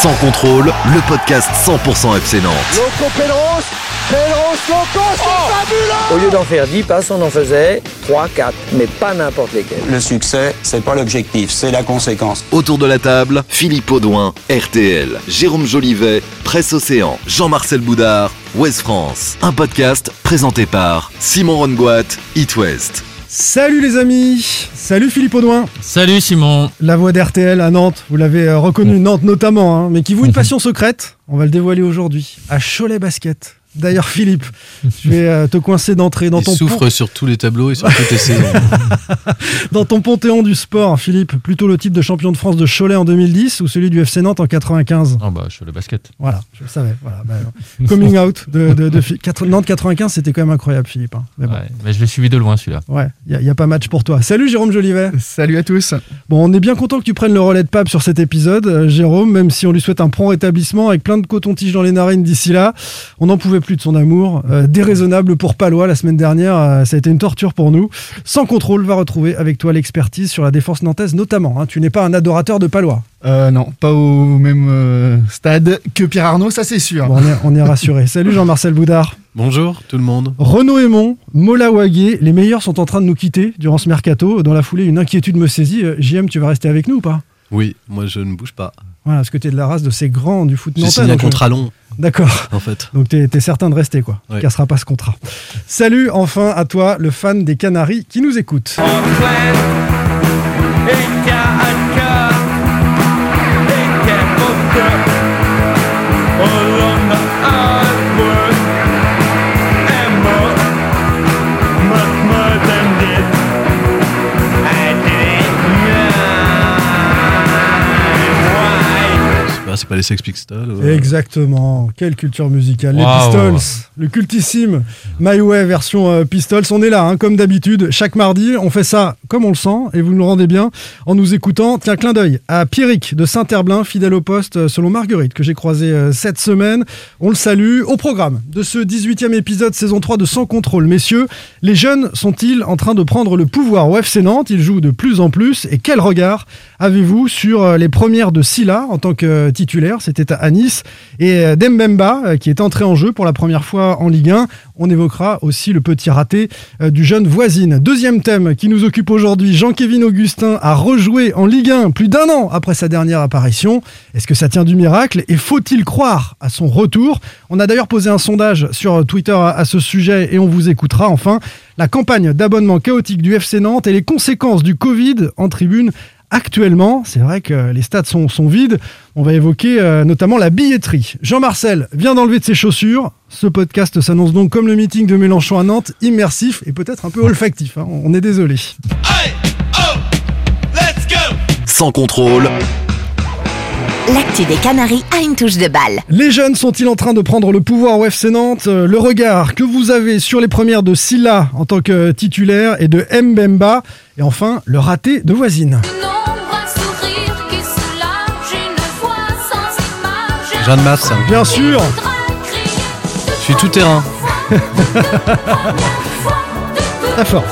Sans contrôle, le podcast 100% FC Nantes. Loco Pedros, Pedros Loco, c'est fabuleux Au lieu d'en faire 10 passes, on en faisait 3, 4, mais pas n'importe lesquels. Le succès, c'est pas l'objectif, c'est la conséquence. Autour de la table, Philippe Audouin, RTL, Jérôme Jolivet, Presse Océan, Jean-Marcel Boudard, Ouest France. Un podcast présenté par Simon Rongoat, It West. Salut les amis, salut Philippe Audouin, Salut Simon. la voix d'RTL à Nantes, vous l'avez euh, reconnu, Nantes notamment, hein, mais qui vous une passion secrète, on va le dévoiler aujourd'hui, à Cholet Basket. D'ailleurs Philippe, je vais euh, te coincer d'entrée dans Il ton, souffre pon- sur tous les tableaux et sur toutes les saisons. dans ton panthéon du sport, Philippe, plutôt le titre de champion de France de Cholet en 2010 ou celui du FC Nantes en 95 Ah bah je le basket. Voilà, je le savais. Voilà, bah, coming out de, de, de quatre- Nantes 95, c'était quand même incroyable Philippe. hein. Mais bon, Ouais, mais je l'ai suivi de loin celui-là. ouais, il n'y a, pas match pour toi. Salut Jérôme Jolivet. Salut à tous. Bon, on est bien content que tu prennes le relais de Pape sur cet épisode, euh, Jérôme, même si on lui souhaite un prompt rétablissement avec plein de coton-tige dans les narines d'ici là. On n'en pouvait plus de son amour. Euh, déraisonnable pour Palois la semaine dernière, euh, ça a été une torture pour nous. Sans contrôle, va retrouver avec toi l'expertise sur la défense nantaise notamment. hein. Tu n'es pas un adorateur de Palois. Euh, non, pas au même euh, stade que Pierre Arnaud, ça c'est sûr. Bon, on est, on est rassuré. Salut Jean-Marcel Boudard. Bonjour tout le monde. Renaud Aymon, Mola Wagé, les meilleurs sont en train de nous quitter durant ce mercato. Dans la foulée, une inquiétude me saisit. JM, tu vas rester avec nous ou pas? Oui, moi je ne bouge pas. Voilà, parce que tu es de la race de ces grands du foot nantais. signé un donc, euh, contrat long, D'accord. en fait. Donc t'es es certain de rester quoi. Tu Ouais. casseras pas ce contrat. Salut enfin à toi, le fan des Canaries qui nous écoute. C'est pas, les Sex Pistols. ouais. Exactement. Quelle culture musicale. Les. Pistols, le cultissime My Way version euh, Pistols. On est là, hein, comme d'habitude, chaque mardi. On fait ça comme on le sent et vous nous rendez bien en nous écoutant. Tiens, clin d'œil à Pierrick de Saint-Herblain, fidèle au poste euh, selon Marguerite, que j'ai croisé euh, cette semaine. On le salue. Au programme de ce 18e épisode saison 3 de Sans Contrôle. Messieurs, les jeunes sont-ils en train de prendre le pouvoir au FC Nantes? Ils jouent de plus en plus. Et quel regard avez-vous sur les premières de Silla en tant que euh, C'était à Nice. Et euh, Dembemba, euh, qui est entré en jeu pour la première fois en Ligue 1. On évoquera aussi le petit raté euh, du jeune voisine. Deuxième thème qui nous occupe aujourd'hui. Jean-Kévin Augustin a rejoué en Ligue 1 plus d'un an après sa dernière apparition. Est-ce que ça tient du miracle Et faut-il croire à son retour? On a d'ailleurs posé un sondage sur Twitter à ce sujet et on vous écoutera. Enfin, la campagne d'abonnement chaotique du FC Nantes et les conséquences du Covid en tribune actuellement. C'est vrai que les stades sont, sont vides. On va évoquer euh, notamment la billetterie. Jean-Marcel vient d'enlever de ses chaussures. Ce podcast s'annonce donc comme le meeting de Mélenchon à Nantes, immersif et peut-être un peu olfactif. hein. On est désolé. Sans contrôle, L'actu des Canaries a une touche de balle. Les jeunes sont-ils en train de prendre le pouvoir au FC Nantes Euh, Le regard que vous avez sur les premières de Silla en tant que titulaire et de Mbemba. Et enfin, le raté de voisine. Jeanne Masse, Bien sûr je suis tout terrain. Très fort.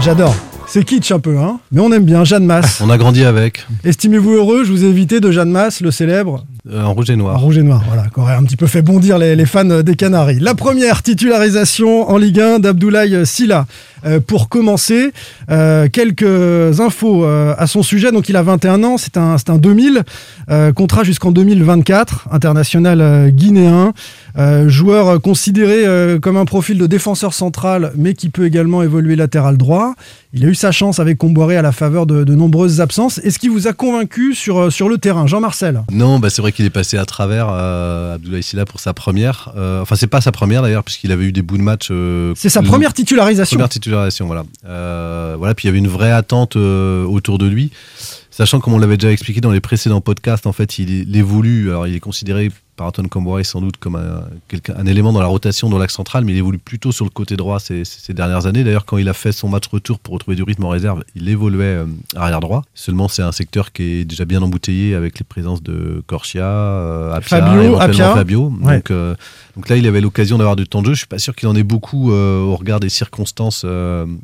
J'adore. C'est kitsch un peu, hein. Mais on aime bien Jeanne Masse. On a grandi avec, Estimez-vous heureux? Je vous ai invité de Jeanne Masse, le célèbre euh, en rouge et en noir. rouge et noir, voilà, qui aurait un petit peu fait bondir les, les fans des Canaries. La première titularisation en Ligue 1 d'Abdoulaye Silla. Euh, pour commencer, euh, quelques infos euh, à son sujet. Donc, il a 21 ans, c'est un, c'est un 2000, euh, contrat jusqu'en 2024, international euh, guinéen, euh, joueur considéré euh, comme un profil de défenseur central, mais qui peut également évoluer latéral droit. Il a eu sa chance avec Comboiré à la faveur de, de nombreuses absences. Est-ce qui vous a convaincu sur, sur le terrain, Jean-Marcel Non, bah c'est vrai qu'il est passé à travers euh, Abdoulaye Silla pour sa première. Euh, enfin, c'est pas sa première d'ailleurs, puisqu'il avait eu des bouts de match. euh, C'est sa première titularisation. Première titularisation, voilà. Euh, voilà, puis il y avait une vraie attente euh, autour de lui. Sachant, comme on l'avait déjà expliqué dans les précédents podcasts, en fait, il, il évolue. Alors, il est considéré par Antoine Camboire sans doute comme un, élément dans la rotation dans l'axe central, mais il évolue plutôt sur le côté droit ces, dernières années. D'ailleurs, quand il a fait son match retour pour retrouver du rythme en réserve, il évoluait euh, arrière droit. Seulement, c'est un secteur qui est déjà bien embouteillé avec les présences de Corchia, euh, Apia, Fabio. Fabio. Ouais. Donc, euh, donc là, il avait l'occasion d'avoir du temps de jeu. Je suis pas sûr qu'il en ait beaucoup euh, au regard des circonstances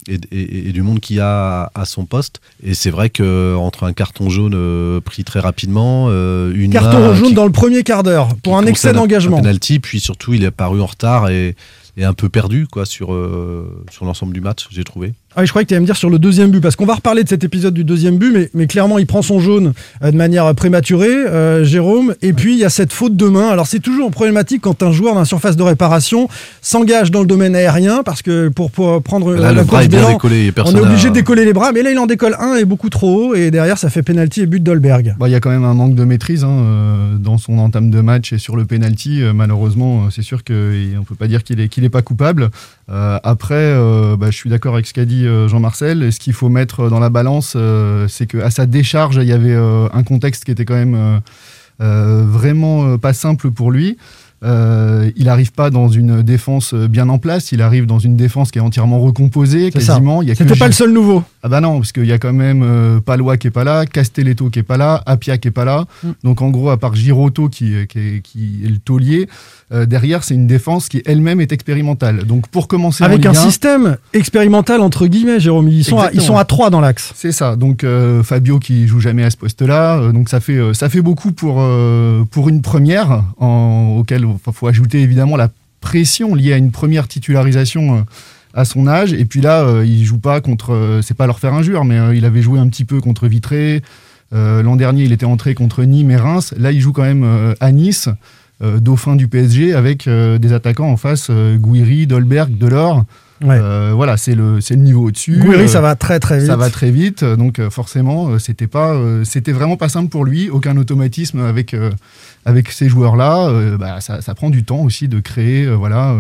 et, et- et du monde qu'il y a à, son poste. Et c'est vrai que entre un carton jaune pris très rapidement, une Carton main jaune qui- dans le premier quart d'heure pour un excès d'engagement. Un penalty, puis surtout, il est apparu en retard et, et un peu perdu quoi sur euh, sur l'ensemble du match, j'ai trouvé. Ah, je croyais que tu allais me dire sur le deuxième but, parce qu'on va reparler de cet épisode du deuxième but, mais, mais clairement, il prend son jaune euh, de manière prématurée, euh, Jérôme, et puis il y a cette faute de main. Alors, c'est toujours problématique quand un joueur dans la surface de réparation s'engage dans le domaine aérien, parce que pour, pour prendre Là, euh, le la bras course est bien décollé. on est obligé a- de décoller les bras, mais là, il en décolle un et beaucoup trop haut, et derrière, ça fait penalty et but d'Olberg. Bah, Il y a quand même un manque de maîtrise hein, euh, dans son entame de match et sur le penalty. euh, malheureusement, euh, c'est sûr qu'on ne peut pas dire qu'il n'est pas coupable. Euh, après, euh, bah, je suis d'accord avec ce qu'a dit euh, Jean-Marcel. Et ce qu'il faut mettre dans la balance, euh, c'est qu'à sa décharge, il y avait euh, un contexte qui était quand même euh, euh, vraiment euh, pas simple pour lui. Euh, il n'arrive pas dans une défense euh, bien en place, il arrive dans une défense qui est entièrement recomposée, quasiment. C'était pas le seul nouveau. ah bah non, parce qu'il y a quand même euh, Palois qui est pas là, Castelletto qui est pas là, Apia qui est pas là. Mm. Donc en gros, à part Girotto qui, est- qui, est, qui est le taulier, euh, derrière c'est une défense qui elle-même est expérimentale. Donc pour commencer en Avec un Ligue 1, système expérimental, entre guillemets, Jérôme. Ils sont, à, ils Exactement. sont à 3 dans l'axe. c'est ça. Donc euh, Fabio qui joue jamais à ce poste-là, euh, donc ça fait euh, ça fait beaucoup pour euh, pour une première, en, auquel il faut ajouter évidemment la pression liée à une première titularisation. euh, à son âge. Et puis là euh, il joue pas contre euh, c'est pas leur faire injure mais euh, il avait joué un petit peu contre Vitré. Euh, l'an dernier il était entré contre Nîmes et Reims. Là il joue quand même à Nice dauphin du PSG avec des attaquants en face Gouiri, Dolberg, Delors Ouais. Euh, voilà c'est le c'est le niveau au-dessus Gouiri, Euh, ça va très très vite. ça va très vite, donc euh, forcément, euh, c'était pas, euh, c'était vraiment pas simple pour lui. Aucun automatisme avec euh, avec ces joueurs-là. Bah, ça, ça prend du temps aussi de créer, voilà,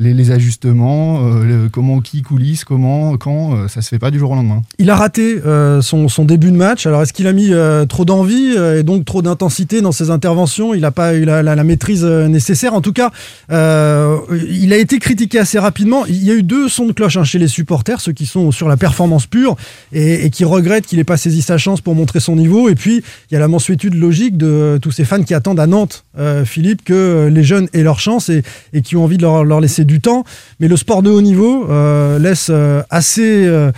les, les ajustements, euh, comment qui coulisse, comment, quand. euh, ça se fait pas du jour au lendemain. Il a raté euh, son, son début de match. Alors, est-ce qu'il a mis euh, trop d'envie et donc trop d'intensité dans ses interventions? Il n'a pas eu la, maîtrise nécessaire. En tout cas, il a été critiqué assez rapidement. Il y a eu deux sons de cloche hein, chez les supporters, ceux qui sont sur la performance pure et, qui regrettent qu'il n'ait pas saisi sa chance pour montrer son niveau. Et puis, il y a la mensuétude logique de tous ces fans qui attendent à Nantes, Philippe, que les jeunes aient leur chance et, et qui ont envie de leur, leur laisser du temps. Mais le sport de haut niveau euh, laisse euh, assez euh,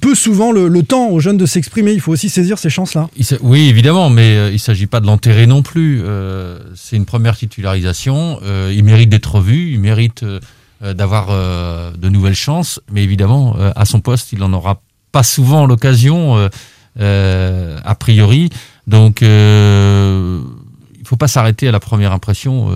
peu souvent le, temps aux jeunes de s'exprimer. Il faut aussi saisir ces chances-là. Oui, évidemment, mais il ne s'agit pas de l'enterrer non plus. C'est une première titularisation. il mérite d'être vu, il mérite d'avoir de nouvelles chances. Mais évidemment, à son poste, il n'en aura pas souvent l'occasion, a priori. Donc, il ne faut pas s'arrêter à la première impression.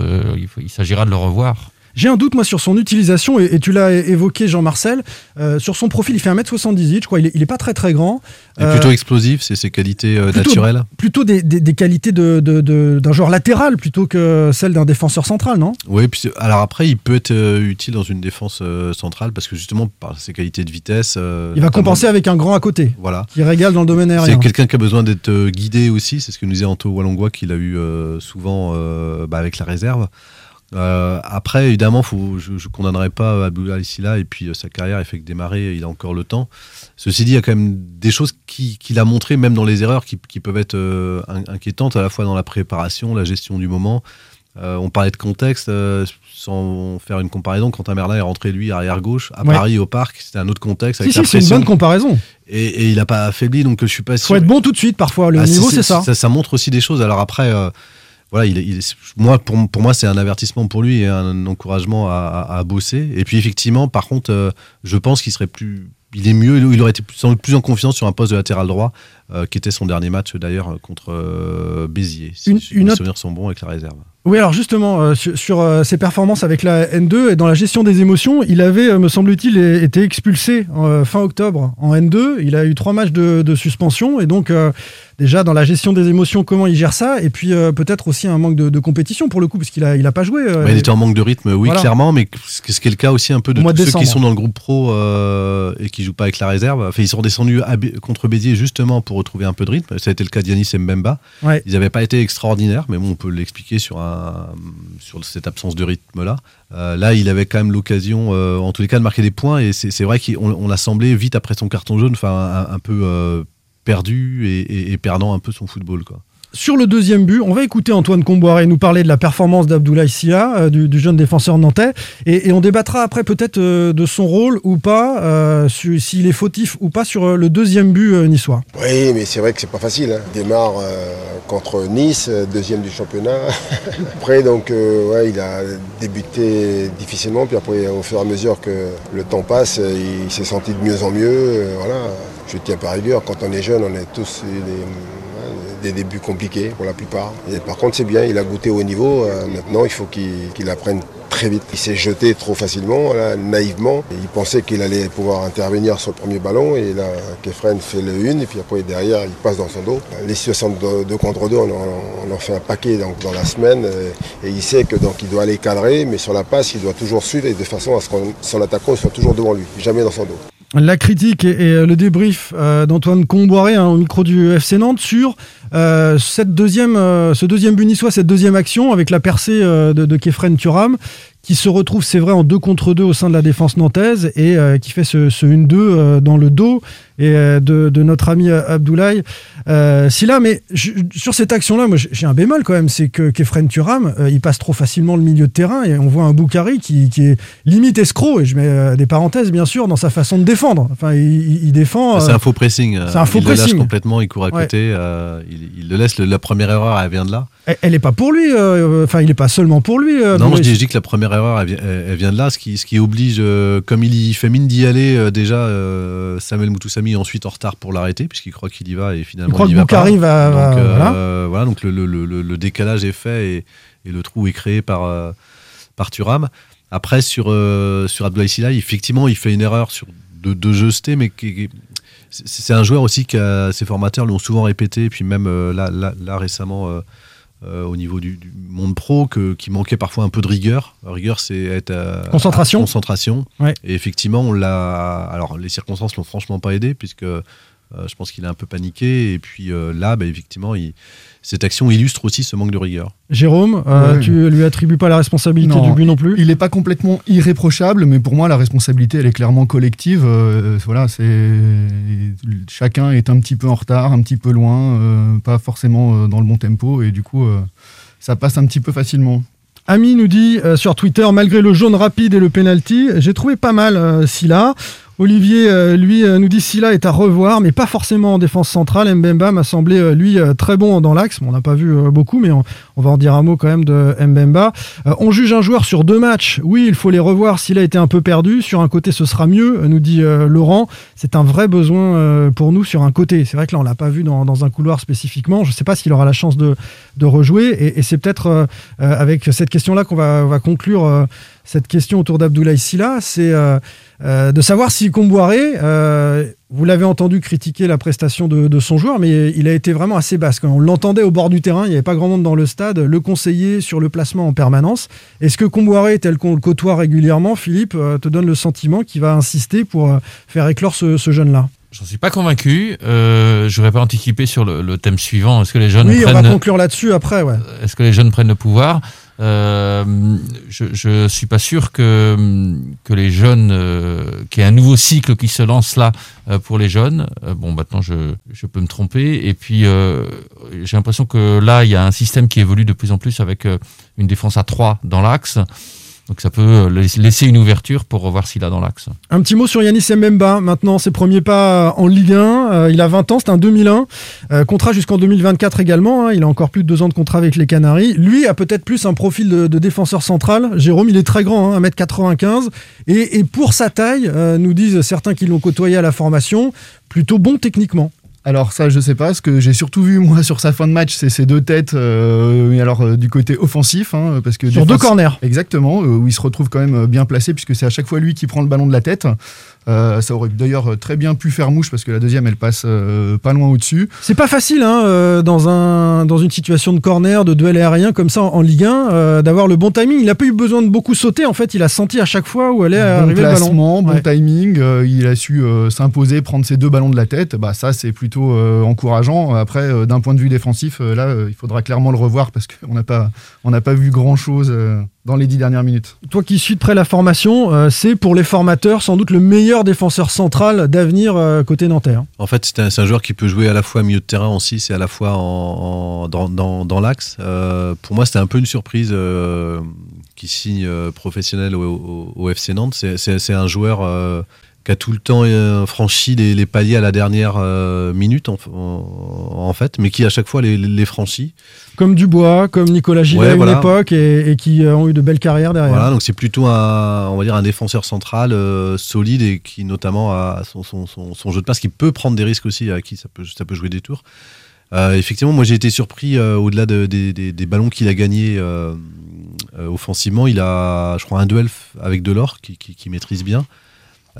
il s'agira de le revoir. J'ai un doute, moi, sur son utilisation, et, et tu l'as évoqué, Jean-Marcel. Euh, sur son profil, il fait 1m78, je crois. Il est, il est pas très, très grand. Et Euh, plutôt explosif, c'est ses qualités euh, plutôt- naturelles. Plutôt des, des- des qualités de- de- de- d'un joueur latéral plutôt que celles d'un défenseur central, non? Oui, puis alors après, il peut être euh, utile dans une défense euh, centrale parce que justement, par ses qualités de vitesse. euh, Il va compenser avec un grand à côté, Voilà. qui régale dans le domaine aérien. C'est quelqu'un qui a besoin d'être euh, guidé aussi, c'est ce que nous disait Anto Walongwa qu'il a eu euh, souvent euh, bah, avec la réserve. Euh, après, évidemment, faut, je ne condamnerai pas Abdoulaye Silla et puis euh, sa carrière, il fait que démarrer, il a encore le temps. Ceci dit, il y a quand même des choses qui- qu'il a montrées, même dans les erreurs, qui, qui peuvent être euh, in- inquiétantes, à la fois dans la préparation, la gestion du moment. On parlait de contexte, sans faire une comparaison, quand Merlin est rentré, lui, arrière gauche, à Ouais. Paris, au parc, c'était un autre contexte. Si, si, c'est une bonne comparaison. Et, et il n'a pas affaibli, donc je suis pas Il sûr. faut être bon tout de suite, parfois. Le Ah, niveau, c'est ça. ça. montre aussi des choses. Alors après, voilà, pour, moi, c'est un avertissement pour lui et un encouragement à, bosser. Et puis effectivement, par contre, euh, je pense qu'il serait plus, il est mieux, il aurait été plus, plus en confiance sur un poste de latéral droit euh, qui était son dernier match d'ailleurs contre euh, Béziers, si, Une- si une mes autre- souvenirs sont bons avec la réserve. Oui, alors justement, euh, sur, sur, euh, ses performances avec la N2 et dans la gestion des émotions, il avait, euh, me semble-t-il, été expulsé fin octobre en N2. Il a eu trois matchs de, de suspension et donc déjà dans la gestion des émotions, comment il gère ça et puis peut-être aussi un manque de, de compétition pour le coup parce qu'il a, il a pas joué. il était en manque de rythme, oui, Voilà. clairement, mais ce qui est le cas aussi un peu de tous de ceux qui sont dans le groupe pro et qui jouent pas avec la réserve. Enfin, ils sont descendus à contre Béziers justement pour retrouver un peu de rythme. Ça a été le cas d'Yanis Mbemba. Ouais. Ils n'avaient pas été extraordinaires, mais bon, on peut l'expliquer sur, un, sur cette absence de rythme-là. Euh, là, il avait quand même l'occasion, euh, en tous les cas, de marquer des points. Et c'est vrai qu'on on a semblé vite après son carton jaune, enfin, un, un peu euh, perdu et, et- et perdant un peu son football. Quoi. Sur le deuxième but, on va écouter Antoine Comboiré nous parler de la performance d'Abdoulaye Sia, euh, du, jeune défenseur nantais, et, on débattra après peut-être euh, de son rôle ou pas, euh, s'il est fautif ou pas sur le deuxième but niçois. Oui, mais c'est vrai que c'est pas facile. Hein. Démarre contre Nice, deuxième du championnat. après, donc, ouais, il a débuté difficilement, puis après, au fur et à mesure que le temps passe, il s'est senti de mieux en mieux. voilà. Je tiens par rigueur. Quand on est jeune, on a tous des, des débuts compliqués pour la plupart. Par contre, c'est bien. Il a goûté au niveau. euh, maintenant, il faut qu'il apprenne très vite. Il s'est jeté trop facilement, naïvement. Il pensait qu'il allait pouvoir intervenir sur le premier ballon. Et là, Kefren fait le une. Et puis après, derrière, il passe dans son dos. Les situations de 2 contre 2, on, en- on en fait un paquet dans la semaine. euh, Et il sait que donc il doit aller cadrer. Mais sur la passe, il doit toujours suivre et de façon à ce que son attaquant soit toujours devant lui, jamais dans son dos. La critique et, euh, le débrief euh, d'Antoine Comboiré hein, au micro du FC Nantes sur euh, ce deuxième but cette deuxième action avec la percée de, de Kefren Turam qui se retrouve, c'est vrai, en 2 contre 2 au sein de la défense nantaise et qui fait ce, ce 1-2 euh, dans le dos et euh, de, de notre ami euh, Abdoulaye euh, Silla. Mais je- sur cette action-là, moi j'ai un bémol quand même, c'est que Kefren Turam, euh, il passe trop facilement le milieu de terrain et on voit un Boukari qui, qui est limite escroc, et je mets euh, des parenthèses bien sûr, dans sa façon de défendre. Enfin, il, défend. C'est euh, un faux pressing. c'est un faux il le lâche pressing. complètement, il court à côté. il, il le laisse. Le- la première erreur, elle vient de là. elle- n'est pas pour lui, enfin, il n'est pas seulement pour lui. non, je dis, je dis que la première erreur, elle vient, elle- elle vient de là, ce qui, ce qui oblige, comme il y fait mine d'y aller, déjà, Samuel Moutoussamy ensuite en retard pour l'arrêter, puisqu'il croit qu'il y va et finalement Il croit il y va pas. va- va- donc, euh, voilà. voilà, donc le, le- le- décalage est fait et, et le trou est créé par, euh, par Thuram. Après, sur, euh, sur Abdoulaye Sylla, effectivement, il fait une erreur sur de, de jeter, mais qui- qui- c'est un joueur aussi que ses formateurs lui ont souvent répété, et puis même euh, là, là, là, récemment au niveau du, du monde pro, que, qui manquait parfois un peu de rigueur. Rigueur, c'est être à- Concentration. à concentration. Ouais. Et effectivement, on l'a. Alors, les circonstances l'ont franchement pas aidé, puisque euh, je pense qu'il a un peu paniqué. Et puis euh, là, bah, effectivement, il- cette action illustre aussi ce manque de rigueur. Jérôme, euh, Ouais. tu lui attribues pas la responsabilité Non, du but non plus Il n'est pas complètement irréprochable, mais pour moi, la responsabilité, elle est clairement collective. Euh, voilà, c'est chacun est un petit peu en retard, un petit peu loin, euh, pas forcément euh, dans le bon tempo, et du coup, euh, ça passe un petit peu facilement. Ami nous dit euh, sur Twitter, malgré le jaune rapide et le penalty, j'ai trouvé pas mal euh, Silla. Olivier, euh, lui, euh, nous dit Silla est à revoir, mais pas forcément en défense centrale. Mbemba m'a semblé, euh, lui, très bon dans l'axe. Bon, on n'a pas vu beaucoup, mais on, va en dire un mot quand même de Mbemba. On juge un joueur sur deux matchs. Oui, il faut les revoir. Silla était un peu perdu. Sur un côté, ce sera mieux, nous dit Laurent. C'est un vrai besoin pour nous sur un côté. C'est vrai que là, on l'a pas vu dans, un couloir spécifiquement. Je ne sais pas s'il aura la chance de, de rejouer. Et, c'est peut-être avec cette question-là qu'on va, on va conclure cette question autour d'Abdoulaye Silla. C'est euh, euh, de savoir si Comboiré, euh, vous l'avez entendu critiquer la prestation de, de son joueur, mais il a été vraiment assez basse. Quand on l'entendait au bord du terrain, il n'y avait pas grand monde dans le stade, le conseiller sur le placement en permanence. Est-ce que Comboiré, tel qu'on le côtoie régulièrement, Philippe, te donne le sentiment qu'il va insister pour faire éclore ce, ce jeune-là? J'en suis pas convaincu. Euh, je voudrais pas anticiper sur le, le thème suivant. Est-ce que les jeunes Oui, on va conclure là-dessus après. Ouais. Est-ce que les jeunes prennent le pouvoir? Euh, Je je suis pas sûr que que les jeunes, euh, qu'il y ait un nouveau cycle qui se lance là euh, pour les jeunes. Euh, bon, maintenant je je peux me tromper. Et puis euh, j'ai l'impression que là il y a un système qui évolue de plus en plus avec une défense à 3 dans l'axe. Donc ça peut euh, laiss- laisser une ouverture pour revoir s'il a dans l'axe. Un petit mot sur Yanis Mbemba. Maintenant, ses premiers pas en Ligue 1. Euh, il a 20 ans, c'est un 2001. Euh, contrat jusqu'en 2024 également. hein. Il a encore plus de deux ans de contrat avec les Canaries. Lui a peut-être plus un profil de, défenseur central. Jérôme, il est très grand, hein, 1m95. Et, et pour sa taille, euh, nous disent certains qui l'ont côtoyé à la formation, plutôt bon techniquement. Alors ça, je sais pas. Ce que j'ai surtout vu moi sur sa fin de match, c'est ces deux têtes. Euh, mais alors euh, du côté offensif, hein, parce que sur deux corners. Exactement, euh, où il se retrouve quand même bien placé puisque c'est à chaque fois lui qui prend le ballon de la tête. Euh, ça aurait d'ailleurs très bien pu faire mouche parce que la deuxième elle passe euh, pas loin au-dessus. C'est pas facile hein, euh, dans, un, dans une situation de corner, de duel aérien comme ça en, Ligue 1 d'avoir le bon timing. Il a pas eu besoin de beaucoup sauter en fait, il a senti à chaque fois où allait bon arriver le ballon. Bon timing, il a su s'imposer, prendre ses deux ballons de la tête. Bah, ça c'est plutôt encourageant. Après, d'un point de vue défensif, là il faudra clairement le revoir parce qu'on n'a pas, on n'a pas vu grand chose dans les dix dernières minutes. Toi qui suis de près la formation, euh, c'est pour les formateurs sans doute le meilleur défenseur central d'avenir euh, côté nantais. Hein. En fait, c'est un, un, joueur qui peut jouer à la fois milieu de terrain en 6 et à la fois en, dans, dans, dans l'axe. Euh, pour moi, c'était un peu une surprise qui signe professionnel au, au, au FC Nantes. C'est un joueur qui a tout le temps euh, franchi les, les, paliers à la dernière euh, minute en, en, fait, mais qui à chaque fois les, les franchit. Comme Dubois, comme Nicolas Gillet à une époque et, et, qui ont eu de belles carrières derrière. Voilà, donc c'est plutôt un, on va dire un défenseur central euh, solide et qui notamment a son, son, son, son, jeu de passe qui peut prendre des risques aussi, à qui ça peut, ça peut jouer des tours. effectivement, moi j'ai été surpris au-delà de, des, ballons qu'il a gagnés offensivement. Il a, je crois, un duel avec Delors qui, qui, qui maîtrise bien.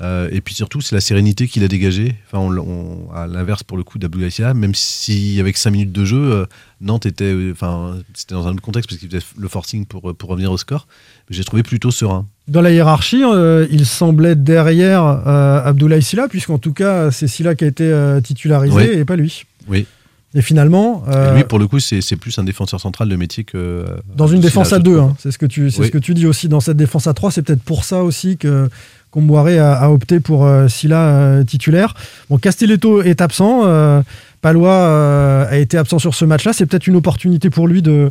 Euh, et puis surtout, c'est la sérénité qu'il a dégagée. Enfin, on, à l'inverse pour le coup d'Abdoulaye même si avec 5 minutes de jeu, euh, Nantes était, euh, enfin, c'était dans un autre contexte parce qu'il faisait le forcing pour, pour revenir au score. J'ai trouvé plutôt serein. Dans la hiérarchie, il semblait derrière Abdoulaye Silla, puisqu'en tout cas, c'est Silla qui a été titularisé et pas lui. Oui. Et finalement. lui, pour le coup, c'est plus un défenseur central de métier que. Dans une défense à deux, hein. c'est ce, que tu, ce que tu dis aussi. Dans cette défense à trois, c'est peut-être pour ça aussi que Comboiré a, a, opté pour euh, Silla euh, titulaire. Bon, Castelletto est absent. Euh, Palois a été absent sur ce match-là. C'est peut-être une opportunité pour lui de,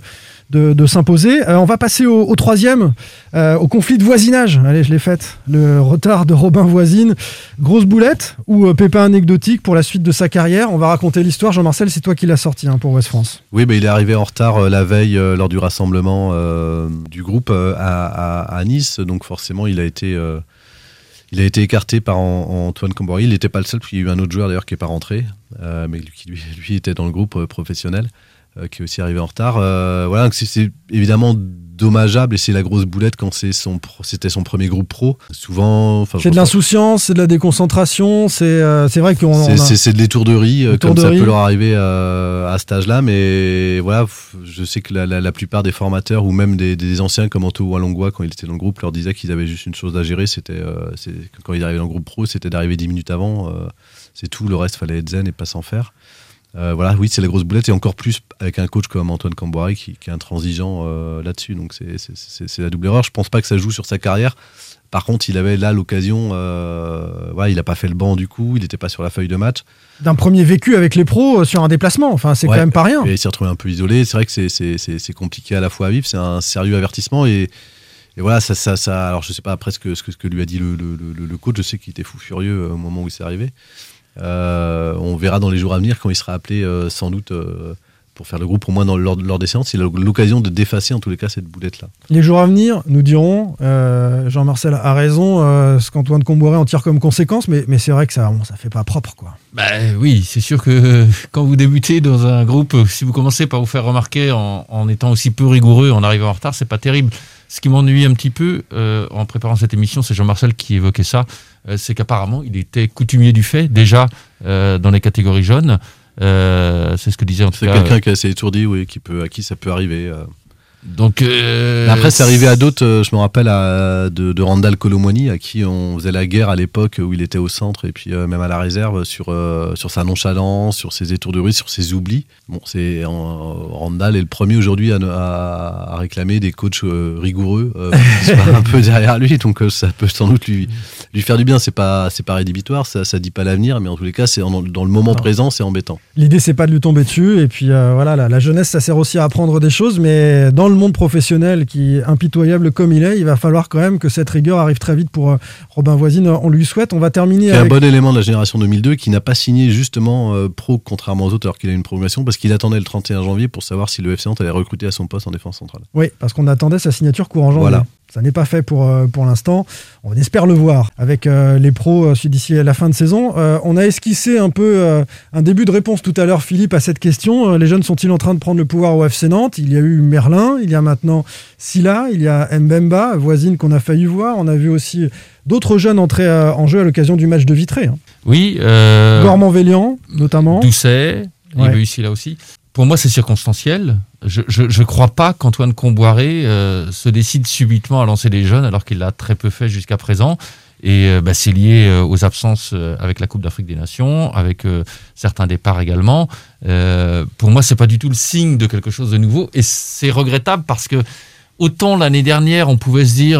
de, s'imposer. On va passer au, troisième, au conflit de voisinage. Allez, je l'ai faite. Le retard de Robin Voisine. Grosse boulette ou pépin anecdotique pour la suite de sa carrière? On va raconter l'histoire. Jean-Marcel, c'est toi qui l'as sorti hein, pour West France. Oui, bah, il est arrivé en retard la veille lors du rassemblement du groupe à, Nice. Donc forcément, il a été il a été écarté par Antoine Combory. Il n'était pas le seul, puis il y a eu un autre joueur d'ailleurs qui n'est pas rentré, euh, mais qui lui, lui, était dans le groupe euh, professionnel, euh, qui est aussi arrivé en retard. Voilà, c'est évidemment dommageable et c'est la grosse boulette quand c'est son c'était son premier groupe pro. Souvent c'est de l'insouciance c'est de la déconcentration c'est euh, c'est vrai qu'on c'est a... de l'étourderie comme ça peut leur arriver euh, à cet âge là mais voilà je sais que la, la, la, plupart des formateurs ou même des, des anciens comme Anto Walongwa quand il était dans le groupe leur disaient qu'ils avaient juste une chose à gérer c'était euh, quand ils arrivaient dans le groupe pro c'était d'arriver 10 minutes avant euh, c'est tout le reste fallait être zen et pas s'en faire euh, voilà, oui, c'est la grosse boulette et encore plus avec un coach comme Antoine Camboire qui, qui, est intransigeant euh, là-dessus. Donc c'est la double erreur. Je pense pas que ça joue sur sa carrière. Par contre, il avait là l'occasion. Euh, il n'a pas fait le banc du coup. Il n'était pas sur la feuille de match. D'un premier vécu avec les pros sur un déplacement. Enfin, c'est ouais, quand même pas rien. Et il s'est retrouvé un peu isolé. C'est vrai que c'est compliqué à la fois à vivre. C'est un sérieux avertissement et. Et voilà, ça, ça, ça, alors je sais pas après ce que, ce lui a dit le, le, le, le coach, je sais qu'il était fou furieux au moment où c'est arrivé. Euh, on verra dans les jours à venir quand il sera appelé euh, sans doute euh, pour faire le groupe, au moins dans, lors, lors des séances, il a l'occasion de défacer en tous les cas cette boulette-là. Les jours à venir nous diront, euh, Jean-Marcel a raison, euh, ce qu'Antoine Comboiré en tire comme conséquence, mais, mais c'est vrai que ça bon, ça fait pas propre. quoi. Bah, oui, c'est sûr que quand vous débutez dans un groupe, si vous commencez par vous faire remarquer en, en étant aussi peu rigoureux, en arrivant en retard, c'est pas terrible. Ce qui m'ennuie un petit peu euh, en préparant cette émission, c'est Jean-Marcel qui évoquait ça, c'est qu'apparemment il était coutumier du fait déjà euh, dans les catégories jeunes. Euh, c'est ce que disait en tout cas. C'est quelqu'un qui est assez étourdi, oui, qui peut, à qui ça peut arriver. Donc euh, après, c'est arrivé à d'autres. Euh, je me rappelle à, de, de, Randall Colomwani, à qui on faisait la guerre à l'époque où il était au centre et puis euh, même à la réserve sur euh, sur sa nonchalance, sur ses étourderies, sur ses oublis. Bon, c'est Randall est le premier aujourd'hui à, à, à, réclamer des coachs rigoureux qui soient un peu derrière lui. Donc ça peut sans doute lui lui faire du bien. C'est pas c'est pas rédhibitoire, ça ça dit pas l'avenir, mais en tous les cas, c'est dans le moment présent, c'est embêtant. L'idée c'est pas de lui tomber dessus et puis voilà, la, la jeunesse ça sert aussi à apprendre des choses, mais dans le monde professionnel qui est impitoyable comme il est, il va falloir quand même que cette rigueur arrive très vite pour euh, Robin Voisine. On lui souhaite. On va terminer. C'est avec... un bon élément de la génération 2002 qui n'a pas signé justement euh, pro contrairement aux autres alors qu'il a une progression parce qu'il attendait le 31 janvier pour savoir si le FC Nantes allait recruter à son poste en défense centrale. Oui, parce qu'on attendait sa signature courant janvier. Voilà. Ça n'est pas fait pour, euh, pour l'instant. On espère le voir avec euh, les pros euh, d'ici la fin de saison. Euh, on a esquissé un peu un début de réponse tout à l'heure, Philippe, à cette question. Les jeunes sont-ils en train de prendre le pouvoir au FC Nantes? Il y a eu Merlin, il y a maintenant Silla, il y a Mbemba, voisine qu'on a failli voir. On a vu aussi d'autres jeunes entrer en jeu à l'occasion du match de Vitré. hein. Oui. Euh, Gormand-Vélian, notamment. Doucet, il y avait eu là aussi. Pour moi, c'est circonstanciel. Je ne crois pas qu'Antoine Comboiré euh, se décide subitement à lancer des jeunes alors qu'il l'a très peu fait jusqu'à présent. Et euh, bah, c'est lié euh, aux absences avec la Coupe d'Afrique des Nations, avec certains départs également. Pour moi, c'est pas du tout le signe de quelque chose de nouveau. Et c'est regrettable parce que autant l'année dernière, on pouvait se dire.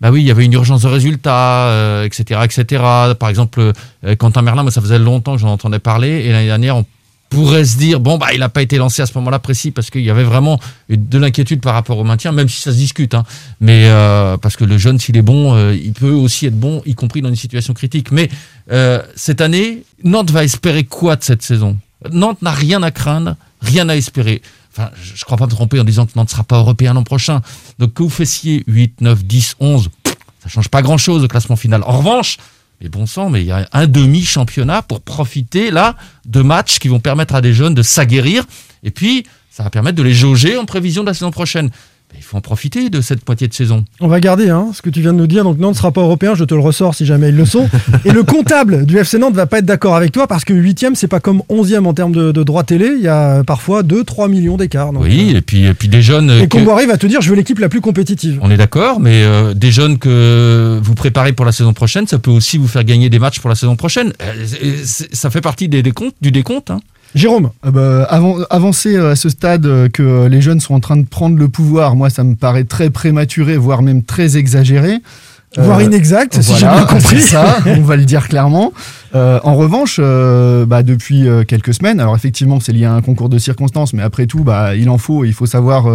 bah oui, il y avait une urgence de résultats, etc., etc. Par exemple, Quentin Merlin, moi, ça faisait longtemps que j'en entendais parler, et l'année dernière, on pourrait se dire, bon, bah, il n'a pas été lancé à ce moment-là précis, parce qu'il y avait vraiment de l'inquiétude par rapport au maintien, même si ça se discute, hein. mais euh, parce que le jeune, s'il est bon, euh, il peut aussi être bon, y compris dans une situation critique. Mais euh, cette année, Nantes va espérer quoi de cette saison? Nantes n'a rien à craindre, rien à espérer. Enfin, je ne crois pas me tromper en disant que Nantes ne sera pas européen l'an prochain. Donc que vous faissiez 8, 9, 10, 11, pff, ça change pas grand-chose au classement final. En revanche, mais bon sang, mais il y a un demi-championnat pour profiter là de matchs qui vont permettre à des jeunes de s'aguerrir. Et puis, ça va permettre de les jauger en prévision de la saison prochaine. Il faut en profiter de cette moitié de saison. On va garder hein, ce que tu viens de nous dire. Donc Nantes ne sera pas européen, je te le ressors si jamais ils le sont. Et le comptable du FC Nantes va pas être d'accord avec toi parce que 8 c'est pas comme 11e en termes de, de droits télé. Il y a parfois 2-3 millions d'écart. Oui, et puis, et puis des jeunes. euh, Et que- Comboiré va te dire je veux l'équipe la plus compétitive. On est d'accord, mais euh, des jeunes que vous préparez pour la saison prochaine, ça peut aussi vous faire gagner des matchs pour la saison prochaine. Euh, ça fait partie des décomptes, du décompte. hein. Jérôme Euh, bah, avant, avancer à ce stade euh, que euh, les jeunes sont en train de prendre le pouvoir, moi ça me paraît très prématuré, voire même très exagéré. Voire inexact, si j'ai bien compris. ça, on va le dire clairement. Euh, en revanche, euh, bah, depuis euh, quelques semaines, alors effectivement c'est lié à un concours de circonstances, mais après tout, bah, il en faut, il faut savoir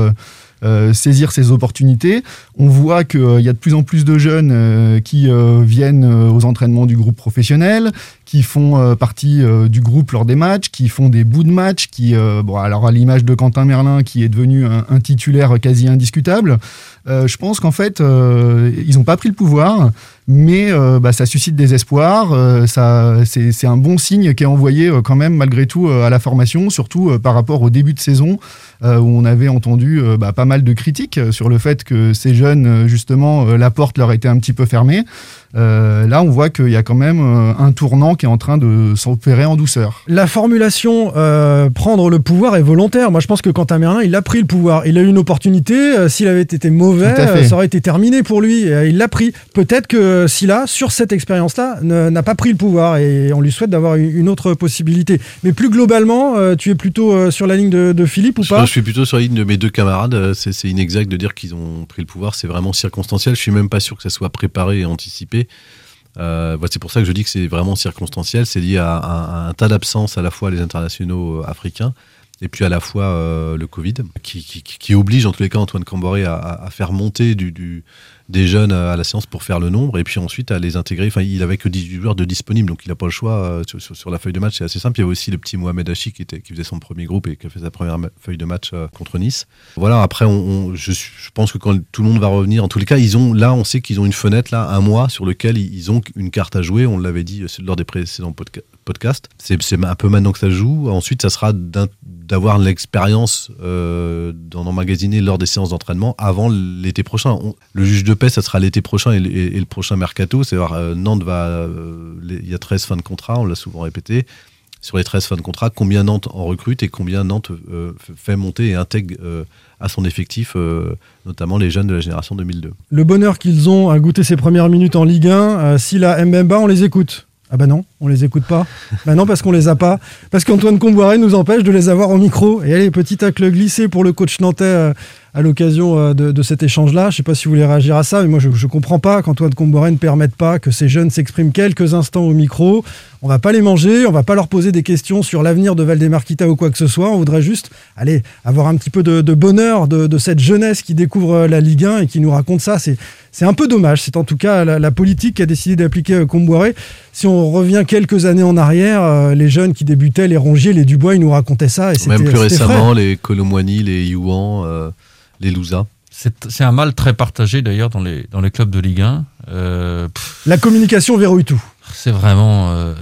euh, euh, saisir ses opportunités. On voit qu'il y a de plus en plus de jeunes euh, qui euh, viennent euh, aux entraînements du groupe professionnel, qui font euh, partie euh, du groupe lors des matchs, qui font des bouts de match, qui, euh, bon, alors à l'image de Quentin Merlin, qui est devenu un, un titulaire quasi indiscutable. Euh, je pense qu'en fait, euh, ils n'ont pas pris le pouvoir, mais euh, bah, ça suscite des espoirs. euh, ça, c'est, un bon signe qui est envoyé euh, quand même malgré tout à la formation, surtout par rapport au début de saison où on avait entendu bah, pas mal de critiques sur le fait que ces jeunes, justement, la porte leur était un petit peu fermée. Là, on voit qu'il y a quand même un tournant qui est en train de s'opérer en douceur. La formulation prendre le pouvoir est volontaire. Moi, je pense que Quentin Merlin, il a pris le pouvoir. Il a eu une opportunité. S'il avait été mauvais, ça aurait été terminé pour lui. Il l'a pris. Peut-être que Silla, sur cette expérience-là, n'a pas pris le pouvoir et on lui souhaite d'avoir une autre possibilité. Mais plus globalement, euh, tu es plutôt euh, sur la ligne de, de Philippe ou Je, pas? je suis plutôt sur la ligne de mes deux camarades. Euh, C'est inexact de dire qu'ils ont pris le pouvoir. C'est vraiment circonstanciel. Je suis même pas sûr que ça soit préparé et anticipé. Euh, voilà, c'est pour ça que je dis que c'est vraiment circonstanciel. C'est lié à, à- à un tas d'absences, à la fois les internationaux euh, africains et puis à la fois euh, le Covid, qui, oblige en tous les cas Antoine Camboré à, faire monter des jeunes à la séance pour faire le nombre et puis ensuite à les intégrer. Enfin, il avait que 18 joueurs de disponibles, donc il n'a pas le choix euh, sur, la feuille de match. C'est assez simple. Il y avait aussi le petit Mohamed Hachi qui, faisait son premier groupe et qui a fait sa première feuille de match euh, contre Nice. Voilà. Après, je, je pense que quand tout le monde va revenir, en tous les cas, ils ont là, on sait qu'ils ont une fenêtre là, un mois sur lequel ils, ont une carte à jouer. On l'avait dit lors des précédents podca- podcasts. C'est c'est un peu maintenant que ça joue. Ensuite, ça sera d'avoir l'expérience euh, d'en emmagasiner lors des séances d'entraînement avant l'été prochain. Le juge de paix, ça sera l'été prochain et, le- prochain mercato. C'est euh, Nantes va, euh, il y a 13 fins de contrat, on l'a souvent répété. Sur les 13 fins de contrat, combien Nantes en recrute et combien Nantes fait monter et intègre à son effectif, notamment les jeunes de la génération 2002. Le bonheur qu'ils ont à goûter ces premières minutes en Ligue 1, euh, Silla, Mbemba, on les écoute. Ah bah non, on les écoute pas. bah non, parce qu'on les a pas. Parce qu'Antoine Comboiré nous empêche de les avoir au micro. Et allez, petit tacle glissé pour le coach nantais euh, à l'occasion euh, de, cet échange-là. Je sais pas si vous voulez réagir à ça, mais moi je, je comprends pas qu'Antoine Comboiré ne permette pas que ces jeunes s'expriment quelques instants au micro. On va pas les manger, on va pas leur poser des questions sur l'avenir de Valdemarquita ou quoi que ce soit. On voudrait juste, allez, avoir un petit peu de, de bonheur de, de cette jeunesse qui découvre euh, la Ligue 1 et qui nous raconte ça. C'est, c'est un peu dommage. C'est en tout cas la, la politique qui a décidé d'appliquer euh, Comboiré. Si on revient quelques années en arrière, euh, les jeunes qui débutaient, les Rongier, les Dubois, ils nous racontaient ça. Et Même plus récemment, frais. les Colomwani, les Youan, euh, les Louza. C'est un mal très partagé d'ailleurs dans les, dans les clubs de Ligue 1. Euh, pff, La communication verrouille tout. c'est vraiment. euh,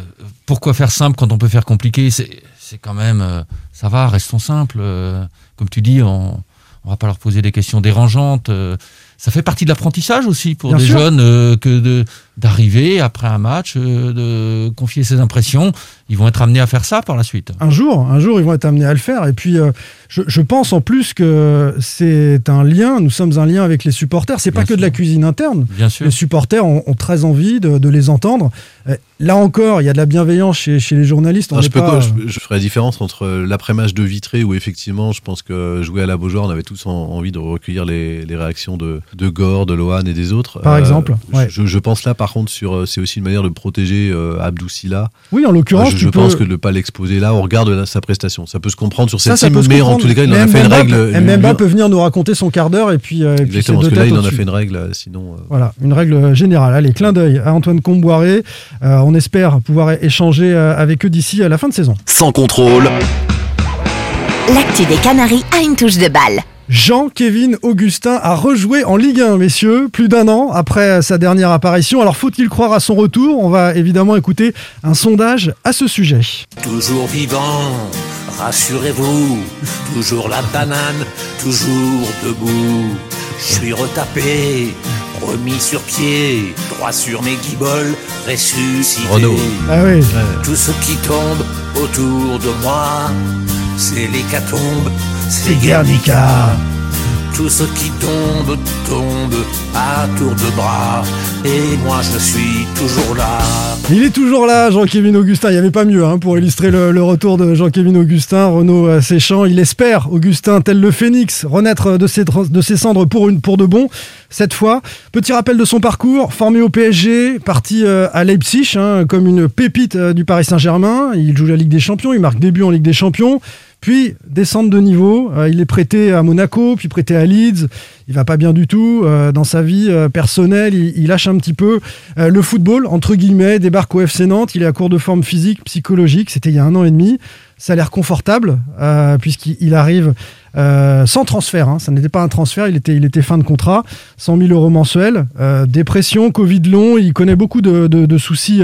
pourquoi faire simple quand on peut faire compliqué? C'est c'est quand même. euh, ça va, restons simples. euh, comme tu dis, on on va pas leur poser des questions dérangeantes. euh, ça fait partie de l'apprentissage aussi pour Bien des sûr. jeunes euh, que de d'arriver après un match, euh, de confier ses impressions. Ils vont être amenés à faire ça par la suite. Un jour, un jour, ils vont être amenés à le faire. Et puis, euh, je, je pense en plus que c'est un lien. Nous sommes un lien avec les supporters. C'est pas que de la cuisine interne. Bien sûr. Les supporters ont, ont très envie de, de les entendre. Euh, Là encore, il y a de la bienveillance chez, chez les journalistes. On Non, je, peux pas, pas- je, je ferai la différence entre euh, l'après-match de Vitré où effectivement je pense que jouer à la Beaujoire on avait tous en- envie de recueillir les, les réactions de, de Gore, de Lohan et des autres. Par exemple, je- ouais. Je, je pense là par contre sur euh, c'est aussi une manière de protéger euh, Abdou Silla. Oui, en l'occurrence, Euh, je, tu je peux- pense que de ne pas l'exposer là au regard de la- sa prestation. Ça peut se comprendre sur cette ça team, peut se mais en comprendre. tous les cas il en a fait une règle. peut- lui- Mbemba lui- peut venir nous raconter son quart d'heure et puis, euh, et Exactement, ses parce deux que là il en a fait une règle, euh, sinon. euh, Voilà, une règle générale. Allez, clin d'œil à Antoine Comboiré. Euh, on espère pouvoir échanger avec eux d'ici à la fin de saison. Sans contrôle, L'actu des Canaries a une touche de balle. Jean-Kévin Augustin a rejoué en Ligue 1, messieurs, plus d'un an après sa dernière apparition. Alors faut-il croire à son retour? On va évidemment écouter un sondage à ce sujet. Toujours vivant, rassurez-vous, toujours la banane, toujours debout. Je suis retapé, remis sur pied, droit sur mes guiboles, ressuscité. Renaud. Ah oui. Tout ce qui tombe autour de moi, c'est l'hécatombe, c'est Guernica. Tout ce qui tombe, tombe à tour de bras, et moi je suis toujours là. Il est toujours là, Jean-Kévin Augustin. Il n'y avait pas mieux hein, pour illustrer le, le retour de Jean-Kévin Augustin. Renaud euh, Séchant, il espère, Augustin, tel le phénix, renaître de ses, tr- de ses cendres pour, une, pour de bon. Cette fois, petit rappel de son parcours, formé au PSG, parti euh, à Leipzig, hein, comme une pépite euh, du Paris Saint-Germain. Il joue la Ligue des Champions, il marque début en Ligue des Champions. Puis descente de niveau, Euh, il est prêté à Monaco, puis prêté à Leeds. Il va pas bien du tout euh, dans sa vie euh, personnelle. Il, il lâche un petit peu le football entre guillemets. Débarque au FC Nantes. Il est à court de forme physique, psychologique. C'était il y a un an et demi. Ça a l'air confortable puisqu'il il arrive euh, sans transfert. hein. Ça n'était pas un transfert. Il était, il était fin de contrat, 100 000 euros mensuels. Euh, dépression, Covid long. Il connaît beaucoup de, de- soucis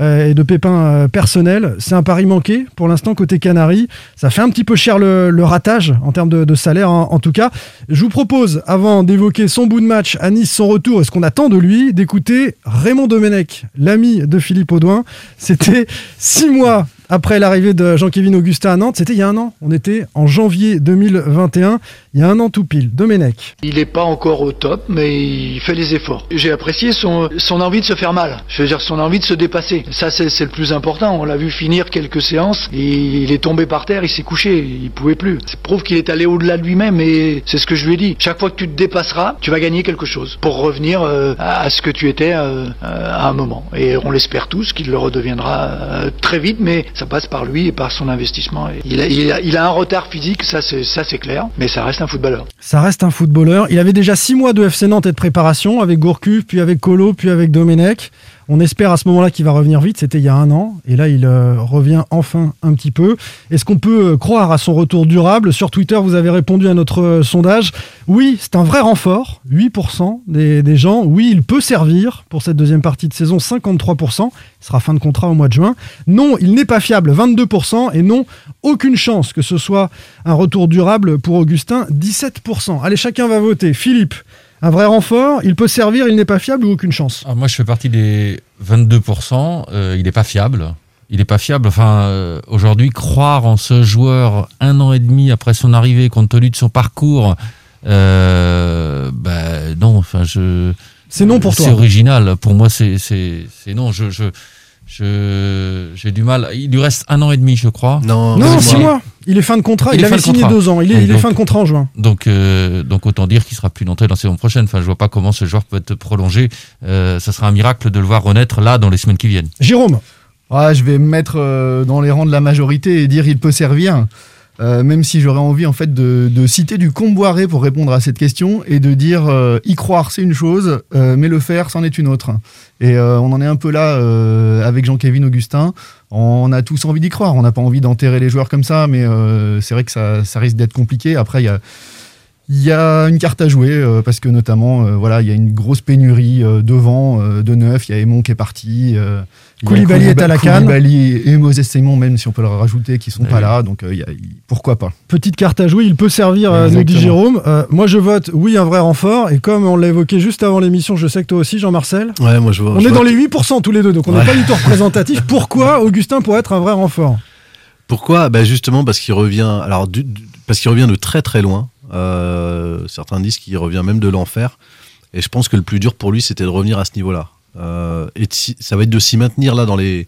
euh, et de pépins personnels. C'est un pari manqué pour l'instant côté Canaries. Ça fait un petit peu cher le, ratage en termes de, salaire en, en tout cas. Je vous propose, avant d'évoquer son bout de match à Nice, son retour et ce qu'on attend de lui, d'écouter Raymond Domenech, l'ami de Philippe Audouin. C'était six mois après l'arrivée de Jean-Kévin Augustin à Nantes. C'était il y a un an. On était en janvier 2021. Il y a un an tout pile. Domenech. Il n'est pas encore au top, mais il fait les efforts. J'ai apprécié son, son envie de se faire mal. Je veux dire, son envie de se dépasser. Ça, c'est le plus important. On l'a vu finir quelques séances. Il est tombé par terre, il s'est couché. Il pouvait plus. Ça prouve qu'il est allé au-delà de lui-même. Et c'est ce que je lui ai dit. Chaque fois que tu te dépasseras, tu vas gagner quelque chose pour revenir euh, à ce que tu étais euh, euh, à un moment. Et on l'espère tous qu'il le redeviendra euh, très vite. Mais ça passe par lui et par son investissement. Il, a, il a- il a un retard physique, ça, c'est clair. Mais ça reste footballeur. Ça reste un footballeur. Il avait déjà six mois de FC Nantes et de préparation avec Gourcuff, puis avec Colo, puis avec Domenech. On espère à ce moment-là qu'il va revenir vite. C'était il y a un an. Et là, il euh, revient enfin un petit peu. Est-ce qu'on peut euh, croire à son retour durable? Sur Twitter, vous avez répondu à notre euh, sondage. Oui, c'est un vrai renfort. 8% des, des gens. Oui, il peut servir pour cette deuxième partie de saison. 53%. Il sera fin de contrat au mois de juin. Non, il n'est pas fiable. 22%. Et non, aucune chance que ce soit un retour durable pour Augustin. 17%. Allez, chacun va voter. Philippe, un vrai renfort. Il peut servir. Il n'est pas fiable ou aucune chance Ah, moi, je fais partie des 22%. euh, il n'est pas fiable. Il n'est pas fiable. Enfin, euh, aujourd'hui, croire en ce joueur un an et demi après son arrivée, compte tenu de son parcours, euh, bah, non. Enfin, je. C'est non pour toi. C'est original. Pour moi, c'est non. Je je j'ai du mal. Il lui reste un an et demi, je crois. Non, Non, six mois. Il est fin de contrat. Il, avait signé contrat. deux ans. Il est, il fin de contrat en juin. Donc, euh, donc autant dire qu'il sera plus d'entrée dans la saison prochaine. Enfin, je vois pas comment ce joueur peut être prolongé. Euh, ça sera un miracle de le voir renaître là dans les semaines qui viennent. Jérôme. Ouais, je vais me mettre euh, dans les rangs de la majorité et dire il peut servir. Euh, même si j'aurais envie en fait de, citer du Comboiré pour répondre à cette question et de dire euh, y croire c'est une chose, euh, mais le faire c'en est une autre. Et on en est un peu là avec Jean-Kévin Augustin. On a tous envie d'y croire. On n'a pas envie d'enterrer les joueurs comme ça, mais c'est vrai que ça, ça risque d'être compliqué. Après il y a Il y a une carte à jouer euh, parce que notamment, euh, voilà, il y a une grosse pénurie euh, devant euh, de neuf. Il y a Aymon qui est parti. euh, Koulibaly est à la canne. Koulibaly et Moses Simon, même si on peut le rajouter, qui sont Eh pas oui. là. Donc euh, y a- pourquoi pas? Petite carte à jouer, il peut servir, nous dit. Jérôme. Euh, moi, je vote oui, un vrai renfort. Et comme on l'a évoqué juste avant l'émission, je sais que toi aussi, Jean-Marcel. Ouais, moi je vois. On je est vois dans que- les 8% tous les deux, donc on n'est Ouais. pas du tout représentatif. Pourquoi Augustin pourrait être un vrai renfort? Pourquoi? Bah Justement parce qu'il revient, alors, du- du- parce qu'il revient de très très loin. Euh, certains disent qu'il revient même de l'enfer. Et je pense que le plus dur pour lui, c'était de revenir à ce niveau-là. Euh, et s'y- ça va être de s'y maintenir là dans les.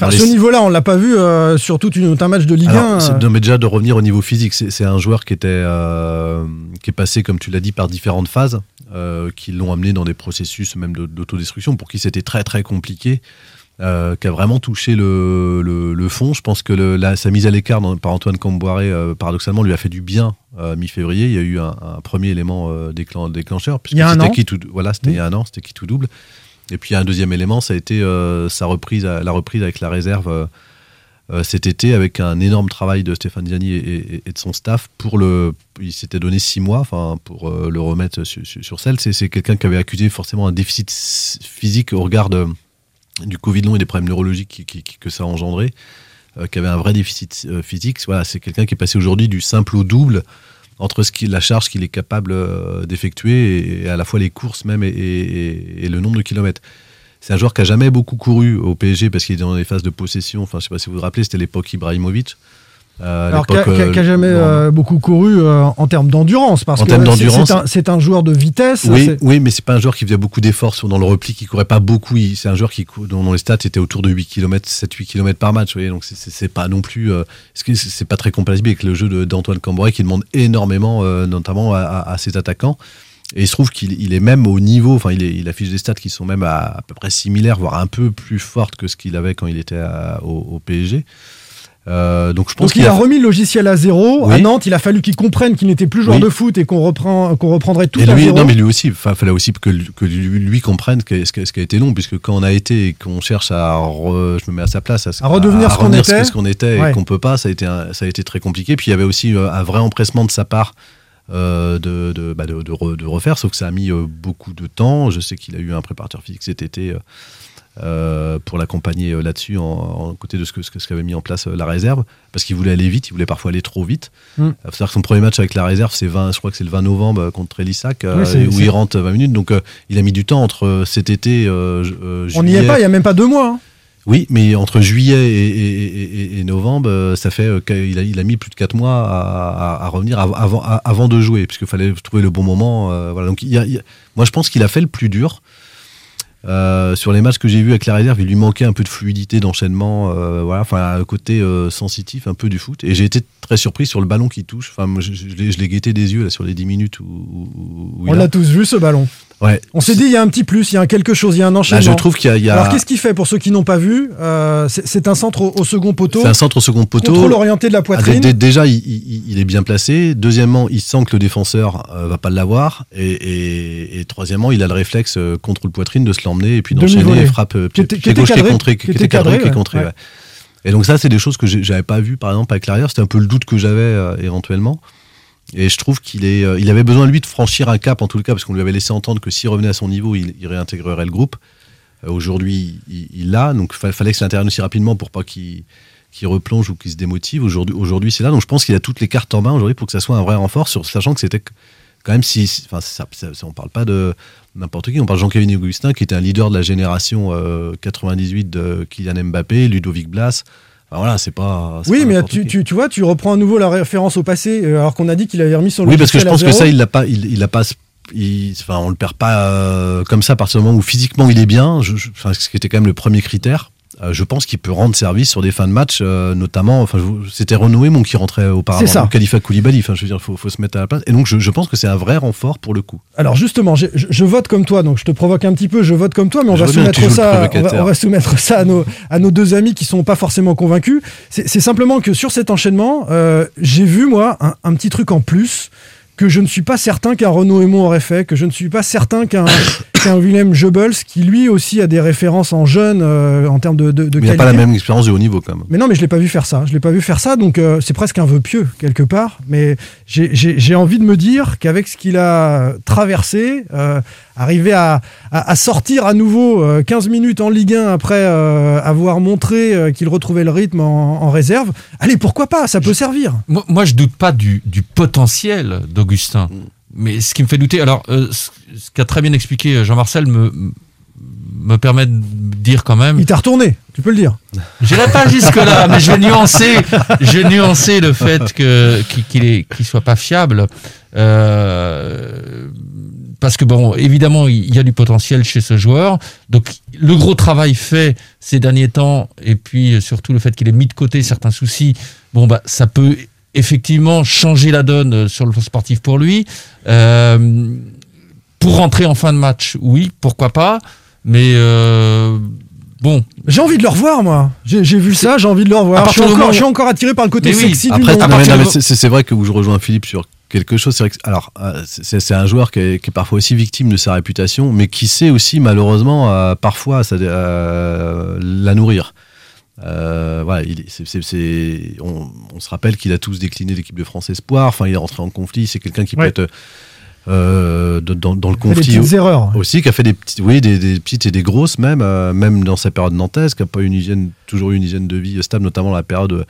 Enfin, ce niveau-là, on l'a pas vu euh, sur tout une- un match de Ligue Alors, 1. c'est euh, de- mais déjà de revenir au niveau physique. C'est un joueur qui était euh, qui est passé, comme tu l'as dit, par différentes phases, euh, qui l'ont amené dans des processus même de- d'autodestruction, pour qui c'était très très compliqué, euh, qui a vraiment touché le, le, le fond. Je pense que le, la- sa mise à l'écart par Antoine Camboiré, euh, paradoxalement, lui a fait du bien euh, mi-février. Il y a eu un, un premier élément euh, déclen- déclencheur. puisque Il y a un c'était an. qui tout- Voilà, c'était il y a un an, c'était qui tout double. Et puis il y a un deuxième élément, ça a été euh, sa reprise, la reprise avec la réserve. cet été avec un énorme travail de Stéphane Ziani et, et- et de son staff pour le il s'était donné six mois enfin pour le remettre sur, sur, c'est, quelqu'un qui avait accusé forcément un déficit physique au regard de- du Covid long et des problèmes neurologiques que ça a engendré euh, qui avait un vrai déficit euh, physique voilà c'est quelqu'un qui est passé aujourd'hui du simple au double entre ce la charge qu'il est capable euh, d'effectuer et, à la fois les courses même et, le nombre de kilomètres c'est un joueur qui a jamais beaucoup couru au PSG parce qu'il est dans les phases de possession. Enfin, je sais pas si vous vous rappelez, c'était l'époque Ibrahimovic. Euh, Alors, qui l'époque, a, qui a- euh, qui a jamais non. euh, beaucoup couru euh, en termes d'endurance, parce En que c'est- un, joueur de vitesse. Oui, oui, mais c'est pas un joueur qui faisait beaucoup d'efforts dans le repli, qui courait pas beaucoup. C'est un joueur qui dont, dont les stats étaient autour de 8 km, 7-8 km par match. Vous voyez, donc c'est- pas non plus, euh, c'est pas très compatible avec le jeu d'Antoine Cambrai qui demande énormément, euh, notamment à, à- à ses attaquants. Et il se trouve qu'il il est même au niveau, enfin, il, est- il affiche des stats qui sont même à, à peu près similaires, voire un peu plus fortes que ce qu'il avait quand il était au, au PSG. Euh, donc je pense Donc il a a remis le logiciel à zéro. Oui. À Nantes, il a fallu qu'il comprenne qu'il n'était plus joueur Oui. de foot et qu'on reprend, qu'on reprendrait tout et à lui, zéro. non, mais lui aussi, il fallait aussi que, lui- que lui, lui comprenne ce, qui a- été long, puisque quand on a été et qu'on cherche à, re- je me mets à sa place, à, À redevenir ce qu'on était. ce qu'on était Ouais. et qu'on peut pas, ça a été, un- ça a été très compliqué. Puis il y avait aussi euh, un vrai empressement de sa part. euh, de, de, bah, de, de re- de refaire, sauf que ça a mis beaucoup de temps. Je sais qu'il a eu un préparateur physique cet été euh, euh, pour l'accompagner euh, là-dessus, en, en côté de ce que ce qu'avait mis en place euh, la réserve, parce qu'il voulait aller vite, il voulait parfois aller trop vite. Mm. Faut savoir que son premier match avec la réserve, c'est 20, je crois que c'est le 20 novembre contre Elissac, Oui, où il rentre 20 minutes. Donc il a mis du temps entre cet été, ju- euh, On n'y est juillet- pas, il n'y a même pas deux mois. hein. Oui, mais entre juillet et, et- et- et- et novembre, ça fait qu'il a, il a mis plus de 4 mois à, à- à revenir av- avant, à- avant de jouer, puisqu'il fallait trouver le bon moment. voilà. Donc, il a- il moi, je pense qu'il a fait le plus dur. Euh, sur les matchs que j'ai vus avec la réserve, il lui manquait un peu de fluidité d'enchaînement, euh, voilà, enfin un côté euh, sensitif un peu du foot. Et j'ai été très surpris sur le ballon qui touche. Enfin, je, je l'ai- guetté des yeux là sur les 10 minutes où, où- où On l'a tous vu ce ballon. Ouais. On s'est dit, il y a un petit plus, il y a un quelque chose, il y a un enchaînement. Bah, je trouve qu'il y a- il y a- Alors qu'est-ce qu'il fait pour ceux qui n'ont pas vu Euh, C'est un centre au, au second poteau. C'est un centre au second poteau. Contrôle orienté de la Ah, poitrine. dé- dé- déjà, il, il- il est bien placé. Deuxièmement, il sent que le défenseur euh, va pas l'avoir. Et, et- et troisièmement, il a le réflexe euh, contre le poitrine de se l'emmener et puis d'enchaîner et frappe euh, pied, gauche qui est contré, qui était cadré, qui est contré. Et donc ça, c'est des choses que j'avais pas vues, par exemple, avec l'arrière. C'était un peu le doute que j'avais éventuellement. Et je trouve qu'il est, euh, il avait besoin lui de franchir un cap en tout cas, parce qu'on lui avait laissé entendre que s'il revenait à son niveau, il, réintégrerait le groupe. Euh, Aujourd'hui, il l'a, donc il fallait que ça intervienne aussi rapidement pour pas qu'il qu'il replonge ou qu'il se démotive. Aujourd'hui, aujourd'hui c'est là, donc je pense qu'il a toutes les cartes en main aujourd'hui pour que ça soit un vrai renfort, sachant que c'était quand même si, enfin, ça, on parle pas de n'importe qui, on parle de Jean-Kévin Augustin qui était un leader de la génération euh, 98 de Kylian Mbappé, Ludovic Blas. Enfin, voilà, c'est pas. Oui, pas mais tu, tu, tu vois, tu reprends à nouveau la référence au passé, euh, alors qu'on a dit qu'il avait remis son Oui, parce que je pense que ça, il l'a pas, il, il a pas, il- enfin, on le perd pas euh, comme ça à partir du moment où physiquement il est bien. Je, je- enfin, ce qui était quand même le premier critère. Euh, je pense qu'il peut rendre service sur des fins de match, euh, notamment. Enfin, c'était Renoué mon qui rentrait auparavant. C'est ça. Khalifa Koulibaly. Enfin, je veux dire, faut, faut se mettre à la place. Et donc, je, je pense que c'est un vrai renfort pour le coup. Alors justement, je, je vote comme toi, donc je te provoque un petit peu, je vote comme toi, mais on Je va soumettre ça, on va, provocateur. on va soumettre ça à nos, à nos deux amis qui sont pas forcément convaincus. C'est c'est simplement que sur cet enchaînement, euh, j'ai vu moi un, un petit truc en plus que je ne suis pas certain qu'un Renaud Aymon aurait fait, que je ne suis pas certain qu'un un Willem Jebels qui lui aussi a des références en jeune euh, en termes de, de, de Mais il n'a qualité. pas la même expérience de haut niveau quand même. Mais non, mais je l'ai pas vu faire ça. Je l'ai pas vu faire ça, donc euh, c'est presque un vœu pieux quelque part. Mais j'ai- envie de me dire qu'avec ce qu'il a traversé, euh, arriver à, à- à sortir à nouveau euh, 15 minutes en Ligue 1 après euh, avoir montré qu'il retrouvait le rythme en, en réserve, allez, pourquoi pas? Ça peut servir. Moi, moi, je doute pas du, du potentiel d'Augustin. Mais ce qui me fait douter, alors, euh, ce, ce qu'a très bien expliqué euh, Jean-Marcel me, me permet de dire quand même. Il t'a retourné, tu peux le dire. J'irai pas jusque-là, mais je vais nuancer, je vais nuancer le fait que qu'il qu'il soit pas fiable. Euh, parce que bon, évidemment, il y a du potentiel chez ce joueur. Donc, le gros travail fait ces derniers temps, et puis surtout le fait qu'il ait mis de côté certains soucis, bon bah, ça peut effectivement changer la donne euh, sur le plan sportif pour lui. Euh, pour rentrer en fin de match, oui, pourquoi pas. Mais euh, bon, J'ai envie de le revoir, moi. J'ai vu ça, j'ai envie de le revoir. Je suis, du encore, moment où- je suis encore attiré par le côté Mais oui, sexy du Après, mais c'est- vrai que où je rejoins Philippe sur quelque chose. C'est vrai que, alors, c'est c'est un joueur qui est, qui est parfois aussi victime de sa réputation, mais qui sait aussi malheureusement euh, parfois ça- euh, la nourrir. Euh, voilà, il est- on, on se rappelle qu'il a tous décliné l'équipe de France Espoir. Enfin, il est rentré en conflit. C'est quelqu'un qui Ouais. peut être euh, dans, dans le fait des conflit petites erreurs. aussi, qui a fait des petites, oui, des, des petites et des grosses même, euh, même dans sa période nantaise, qui a pas eu une hygiène, toujours eu une hygiène de vie stable, notamment la période,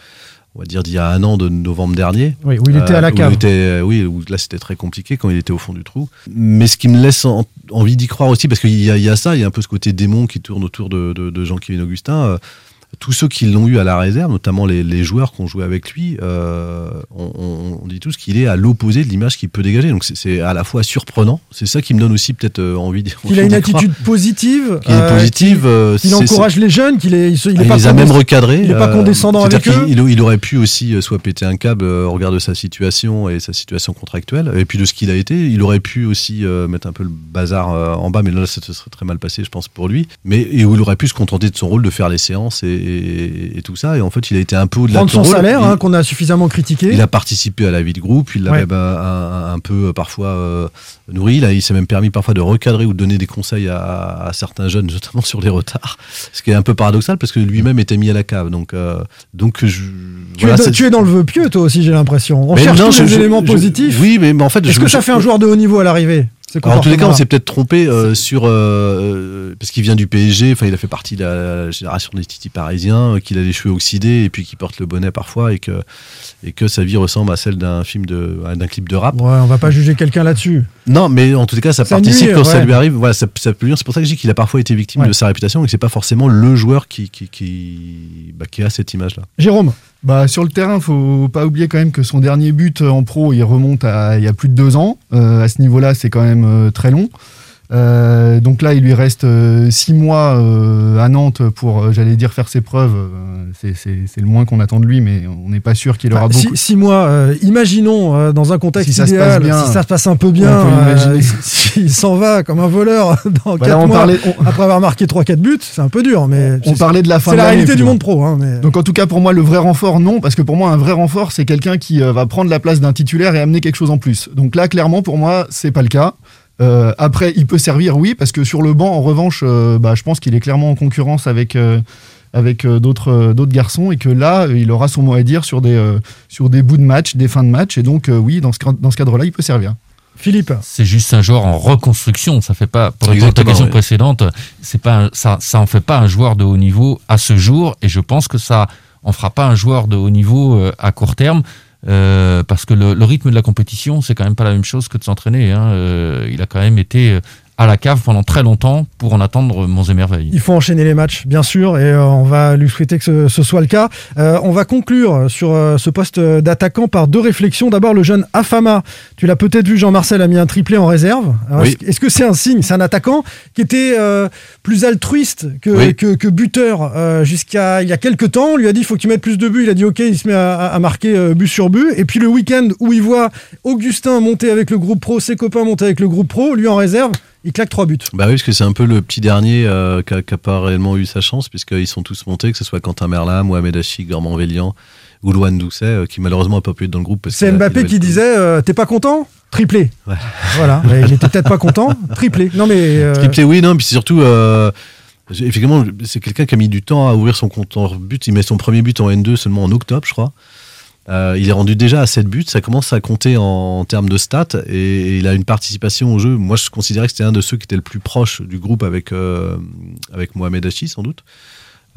on va dire d'il y a un an, de novembre dernier. Oui, où il était à la où il cave. était, oui, où là c'était très compliqué quand il était au fond du trou. Mais ce qui me laisse en- envie d'y croire aussi, parce qu'il y, a- il y a ça, il y a un peu ce côté démon qui tourne autour de, de, de Jean-Kévin Augustin. Tous ceux qui l'ont eu à la réserve, notamment les, les joueurs qui ont joué avec lui, euh, on, on- on dit tous qu'il est à l'opposé de l'image qu'il peut dégager. Donc c'est- à la fois surprenant. C'est ça qui me donne aussi peut-être euh, envie d'y Qu'il a une croire. attitude positive. Qu'il est euh, positive. euh, c'est- encourage les jeunes, qu'il est, il, il est il pas les a même recadrés. Il est pas euh, condescendant avec eux. Il, il aurait pu aussi soit péter un câble au regard de sa situation et sa situation contractuelle, et puis de ce qu'il a été. Il aurait pu aussi mettre un peu le bazar en bas, mais là, ça se serait très mal passé, je pense, pour lui. Mais et où il aurait pu se contenter de son rôle de faire les séances et, et- et tout ça. Et en fait, il a été un peu au-delà de son rôle. salaire, hein, qu'on a suffisamment critiqué. il a participé à la vie de groupe, il l'avait Ouais. bah, un, un peu euh, parfois euh, nourri. Là, il s'est même permis parfois de recadrer ou de donner des conseils à, à certains jeunes, notamment sur les retards. Ce qui est un peu paradoxal parce que lui-même était mis à la cave. Donc, euh, donc je, Tu, voilà, es, dans- tu es dans le vœu pieux, toi aussi, j'ai l'impression. On Mais cherche non, tous je- les je- éléments positifs. Oui, mais, mais en fait, Est-ce que ça fait un joueur de haut niveau à l'arrivée? Alors, en tous les cas, on s'est peut-être trompé euh, sur euh, parce qu'il vient du PSG. Enfin, il a fait partie de la génération des Titi parisiens, euh, qu'il a les cheveux oxydés et puis qu'il porte le bonnet parfois et que et que sa vie ressemble à celle d'un film de d'un clip de rap. Ouais, on va pas juger quelqu'un là-dessus. Non, mais en tous les cas, ça, Ça participe nuit, quand ça lui arrive. Voilà, ça, ça peut. C'est pour ça que je dis qu'il a parfois été victime Ouais. de sa réputation et que c'est pas forcément le joueur qui qui qui, bah, qui a cette image-là. Jérôme Bah, sur le terrain, faut pas oublier quand même que son dernier but en pro, il remonte à il y a plus de deux ans. Euh, à ce niveau-là, c'est quand même euh, très long. Euh, donc là, il lui reste euh, six mois euh, à Nantes pour, euh, j'allais dire, faire ses preuves. C'est- le moins qu'on attend de lui, mais on n'est pas sûr qu'il aura Bah, beaucoup. six, six mois, euh, imaginons euh, dans un contexte Si idéal, bien. si ça se passe un peu bien, s'il s'en va comme un voleur dans Bah, 4 là, on mois parlait- après avoir marqué 3-4 buts, c'est un peu dur. Mais On parlait de la fin C'est de la réalité du monde pro. Hein, mais... Donc en tout cas pour moi le vrai renfort non parce que pour moi un vrai renfort c'est quelqu'un qui va prendre la place d'un titulaire et amener quelque chose en plus. Donc là clairement pour moi c'est pas le cas. Euh, après il peut servir oui parce que sur le banc en revanche euh, bah, je pense qu'il est clairement en concurrence avec euh, avec euh, d'autres euh, d'autres garçons et que là il aura son mot à dire sur des euh, sur des bouts de match, des fins de match et donc euh, oui dans ce ca- dans ce cadre-là il peut servir. Philippe c'est juste un joueur en reconstruction. Ça fait pas, pour répondre à ta Exactement, question oui. précédente, c'est pas, un- ça, ça en fait pas un joueur de haut niveau à ce jour. Et je pense que ça en fera pas un joueur de haut niveau à court terme. Euh, parce que le, rythme de la compétition, c'est quand même pas la même chose que de s'entraîner. Hein. Euh, il a quand même été euh, à la cave pendant très longtemps pour en attendre monts et merveilles. Il faut enchaîner les matchs, bien sûr, et euh, on va lui souhaiter que ce, ce soit le cas. Euh, on va conclure sur euh, ce poste d'attaquant par deux réflexions. D'abord, le jeune Afama. Tu l'as peut-être vu, Jean-Marcel a mis un triplé en réserve. Oui. Est-ce est-ce que c'est un signe? C'est un attaquant qui était euh, plus altruiste que, Oui. que, que buteur euh, jusqu'à il y a quelques temps. On lui a dit il faut que tu mettes plus de buts. Il a dit ok, il se met à, à- à marquer euh, but sur but. Et puis le week-end où il voit Augustin monter avec le groupe pro, ses copains monter avec le groupe pro, lui en réserve, il claque trois buts. Bah oui, parce que c'est un peu le petit dernier euh, qui n'a pas réellement eu sa chance, puisqu'ils sont tous montés, que ce soit Quentin Merlin, Mohamed Hachi, Gormand Vélian Goulouan Doucet, euh, qui malheureusement n'a pas pu être dans le groupe. C'est Mbappé qui disait euh, T'es pas content? Triplé. Ouais. Voilà. Mais il était peut-être pas content? Triplé. Non, mais. Triplé, oui, non, puis c'est surtout. effectivement, c'est quelqu'un qui a mis du temps à ouvrir son compteur but. Il met son premier but en N2 seulement en octobre, je crois. Euh, il est rendu déjà à 7 buts. Ça commence à compter en, termes de stats. Et, il a une participation au jeu. Moi, je considérais que c'était un de ceux qui était le plus proche du groupe avec, euh, avec Mohamed Hachi, sans doute.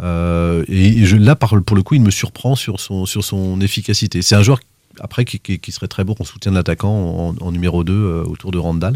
Euh, et je, là, par- pour le coup, il me surprend sur son, sur son efficacité. C'est un joueur, après, qui, qui- qui serait très beau en soutien de l'attaquant en, en numéro 2 euh, autour de Randall.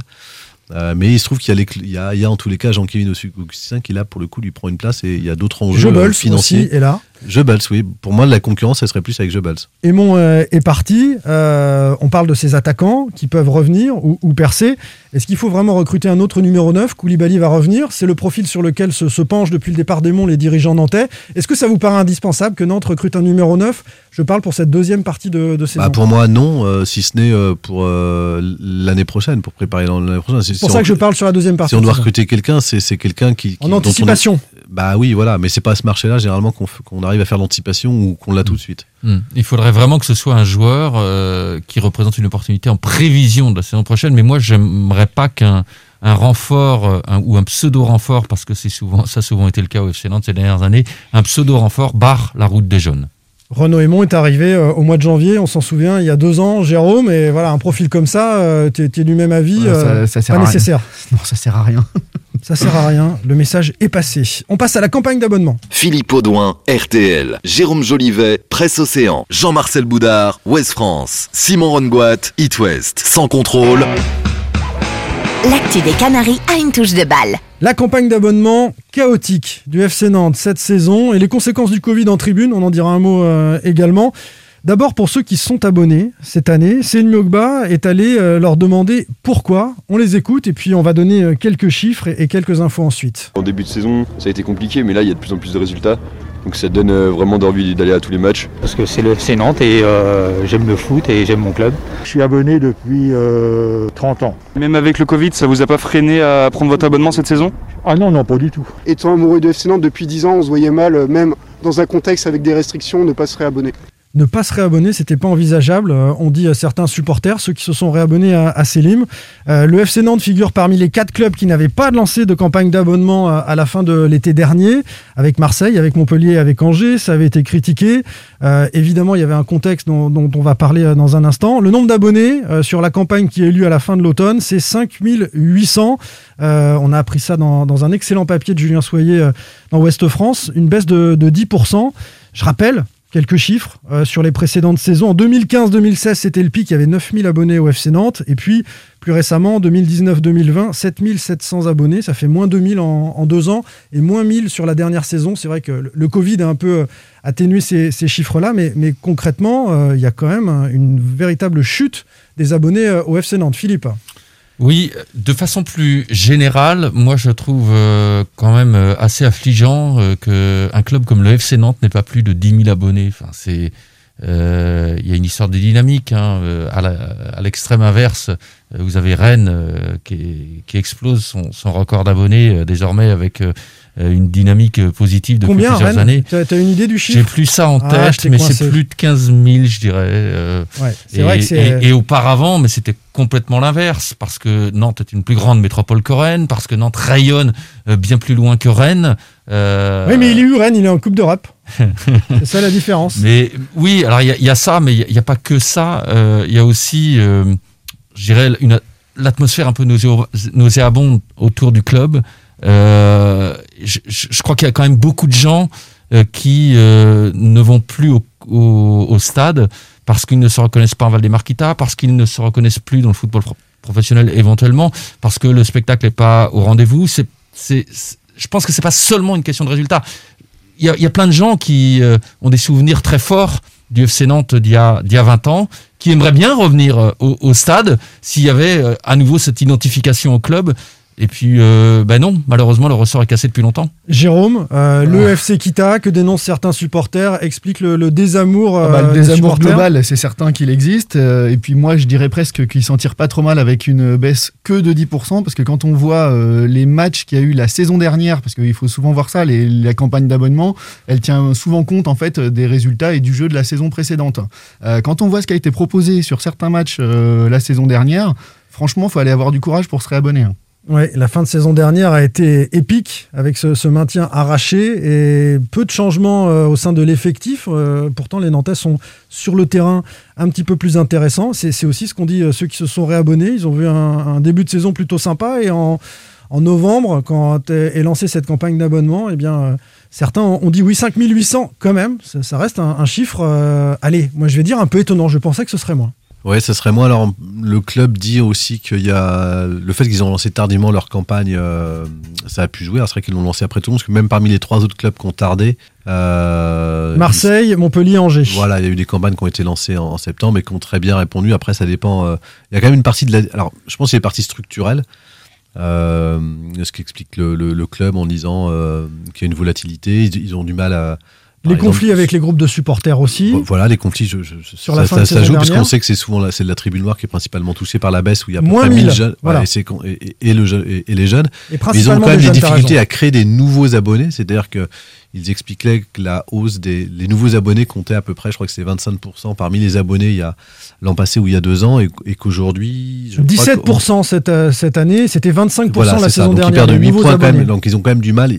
Euh, mais il se trouve qu'il y a, y y en tous les cas Jean-Kévin Augustin qui là pour le coup lui prend une place et il y a d'autres enjeux euh, financiers. aussi est là. Goebbels, oui. Pour moi, la concurrence, elle serait plus avec Goebbels. Aimon euh, est parti. Euh, on parle de ces attaquants qui peuvent revenir ou, ou percer. Est-ce qu'il faut vraiment recruter un autre numéro 9 Koulibaly va revenir. C'est le profil sur lequel se, se penchent depuis le départ d'Aimon les dirigeants nantais. Est-ce que ça vous paraît indispensable que Nantes recrute un numéro 9 Je parle pour cette deuxième partie de, de saison. Bah, pour moi, non, euh, si ce n'est pour l'année prochaine, pour préparer l'année prochaine. C'est pour ça que je parle sur la deuxième partie. Si on doit recruter quelqu'un, c'est quelqu'un qui, qui- En on- anticipation. bah oui, voilà, mais c'est pas à ce marché-là généralement qu'on arrive à faire l'anticipation ou qu'on l'a tout de suite. Hmm. Il faudrait vraiment que ce soit un joueur euh, qui représente une opportunité en prévision de la saison prochaine. Mais moi, j'aimerais pas qu'un un renfort euh, un- ou un pseudo renfort, parce que c'est souvent ça a souvent été le cas au FC Nantes ces dernières années, un pseudo renfort barre la route des jeunes. Renaud Aymon est arrivé euh, au mois de janvier, on s'en souvient, il y a deux ans, Jérôme, et voilà, un profil comme ça, euh, tu es, du même avis, Ouais, ça- ça sert pas à rien. nécessaire. Non, ça sert à rien. Ça sert à rien, le message est passé. On passe à la campagne d'abonnement. Philippe Audouin, RTL, Jérôme Jolivet, Presse Océan, Jean-Marcel Boudard, Ouest France, Simon Rongoat, It West, sans contrôle. L'actu des Canaries a une touche de balle. La campagne d'abonnement chaotique du FC Nantes cette saison et les conséquences du Covid en tribune, on en dira un mot euh, également. D'abord pour ceux qui sont abonnés cette année, Céline Mogba est allé euh, leur demander pourquoi. On les écoute et puis on va donner euh, quelques chiffres et, et quelques infos ensuite. En début de saison, ça a été compliqué, mais là, il y a de plus en plus de résultats. Donc ça donne euh, vraiment d'envie d'aller à tous les matchs. Parce que c'est le FC Nantes et euh, j'aime le foot et j'aime mon club. Je suis abonné depuis euh, 30 ans. Même avec le Covid, ça vous a pas freiné à prendre votre abonnement cette saison? Ah non, non, pas du tout. Étant amoureux de FC Nantes depuis 10 ans, on se voyait mal, même dans un contexte avec des restrictions, ne pas se réabonner. Ne pas se réabonner, c'était pas envisageable. Euh, on dit à certains supporters, ceux qui se sont réabonnés à, à Selim. Euh, le FC Nantes figure parmi les quatre clubs qui n'avaient pas lancé de campagne d'abonnement à, à la fin de l'été dernier, avec Marseille, avec Montpellier, avec Angers. Ça avait été critiqué. Euh, évidemment, il y avait un contexte dont, on va parler euh, dans un instant. Le nombre d'abonnés euh, sur la campagne qui est lieu à la fin de l'automne, c'est 5800. Euh, on a appris ça dans, un excellent papier de Julien Soyer euh, dans Ouest France, une baisse de 10%. Je rappelle, quelques chiffres euh, sur les précédentes saisons. En 2015-2016, c'était le pic, il y avait 9000 abonnés au FC Nantes. Et puis, plus récemment, en 2019-2020, 7700 abonnés. Ça fait moins 2000 en, en deux ans et moins 1000 sur la dernière saison. C'est vrai que le, Covid a un peu euh, atténué ces, chiffres-là, mais, concrètement, euh, il y a quand même euh, une véritable chute des abonnés au FC Nantes. Philippe Oui, de façon plus générale, moi je trouve euh, quand même euh, assez affligeant euh, qu'un club comme le FC Nantes n'ait pas plus de 10 000 abonnés. Enfin, c'est il y a une histoire de dynamique. Hein. À l'extrême inverse, vous avez Rennes qui, explose son, record d'abonnés désormais avec une dynamique euh, positive depuis Combien, plusieurs Rennes années. Tu as, une idée du chiffre J'ai plus ça en Ah, tête, mais c'est plus de 15 000, je dirais. euh, Ouais, et, vrai que c'est- et- et auparavant, mais c'était complètement l'inverse, parce que Nantes est une plus grande métropole que Rennes, parce que Nantes rayonne euh, bien plus loin que Rennes. euh, Oui, mais il est eu Rennes, il est en Coupe d'Europe. c'est ça la différence. mais oui, alors il y, a- il y a ça, mais il n'y a, pas que ça. Euh, Il y a aussi, euh, je dirais, l'atmosphère un peu nauséabonde autour du club. Euh, je, crois qu'il y a quand même beaucoup de gens euh, qui euh, ne vont plus au, stade parce qu'ils ne se reconnaissent pas en Val-des-Marquitas, parce qu'ils ne se reconnaissent plus dans le football pro- professionnel éventuellement, parce que le spectacle n'est pas au rendez-vous. Je pense que c'est pas seulement une question de résultat il y, a, plein de gens qui euh, ont des souvenirs très forts du FC Nantes d'il y a, d'il y a 20 ans, qui aimeraient bien revenir au, stade s'il y avait à nouveau cette identification au club. Et puis, euh, bah non, malheureusement, le ressort est cassé depuis longtemps. Jérôme, euh, le FC Kita que dénoncent certains supporters explique le, le désamour. Ah bah, euh, le des désamour supporters. global, c'est certain qu'il existe. Euh, et puis moi, je dirais presque qu'il s'en tire pas trop mal avec une baisse que de 10%, parce que quand on voit euh, les matchs qu'il y a eu la saison dernière, parce qu'il faut souvent voir ça, les- la campagne d'abonnement, elle tient souvent compte en fait des résultats et du jeu de la saison précédente. Euh, quand on voit ce qui a été proposé sur certains matchs euh, la saison dernière, franchement, faut aller avoir du courage pour se réabonner. Ouais, la fin de saison dernière a été épique avec ce, maintien arraché et peu de changements euh, au sein de l'effectif. Euh, pourtant, les Nantais sont sur le terrain un petit peu plus intéressants. C'est aussi ce qu'ont dit euh, ceux qui se sont réabonnés. Ils ont vu un, début de saison plutôt sympa et en, novembre, quand est lancée cette campagne d'abonnement, eh bien, certains ont dit oui, 5800 quand même. Ça, reste un, chiffre, allez, moi je vais dire un peu étonnant. Je pensais que ce serait moins. Ouais, ça serait moi. Alors, le club dit aussi qu'il y a le fait qu'ils ont lancé tardivement leur campagne, euh, ça a pu jouer. C'est vrai qu'ils l'ont lancé après tout le monde, parce que même parmi les trois autres clubs qui ont tardé, euh, Marseille, Montpellier, Angers. Voilà, il y a eu des campagnes qui ont été lancées en, en septembre et qui ont très bien répondu. Après, ça dépend. euh, il y a quand même une partie de la. Alors, je pense qu'il y a une partie structurelle. Ce qu'explique le, le- le club en disant qu'il y a une volatilité. Ils, ils ont du mal à. Les exemple, conflits avec les groupes de supporters aussi. voilà, les conflits, je, je- Sur ça, la fin ça- de ça joue parce dernière. qu'on sait que c'est souvent la, de la tribune noire qui est principalement touchée par la baisse où il y a à peu Moins près 1000 1000, jeunes voilà. et, et- le les jeunes. Mais ils ont quand même des difficultés à créer des nouveaux abonnés, c'est-à-dire que ils expliquaient que la hausse des les nouveaux abonnés comptait à peu près, je crois que c'est 25% parmi les abonnés il y a l'an passé ou il y a deux ans et, et qu'aujourd'hui je crois que- 17% cette, euh, cette année, c'était 25% voilà, la ça. saison Donc ils dernière. perdent les 8 nouveaux points quand même. Donc ils ont quand même du mal.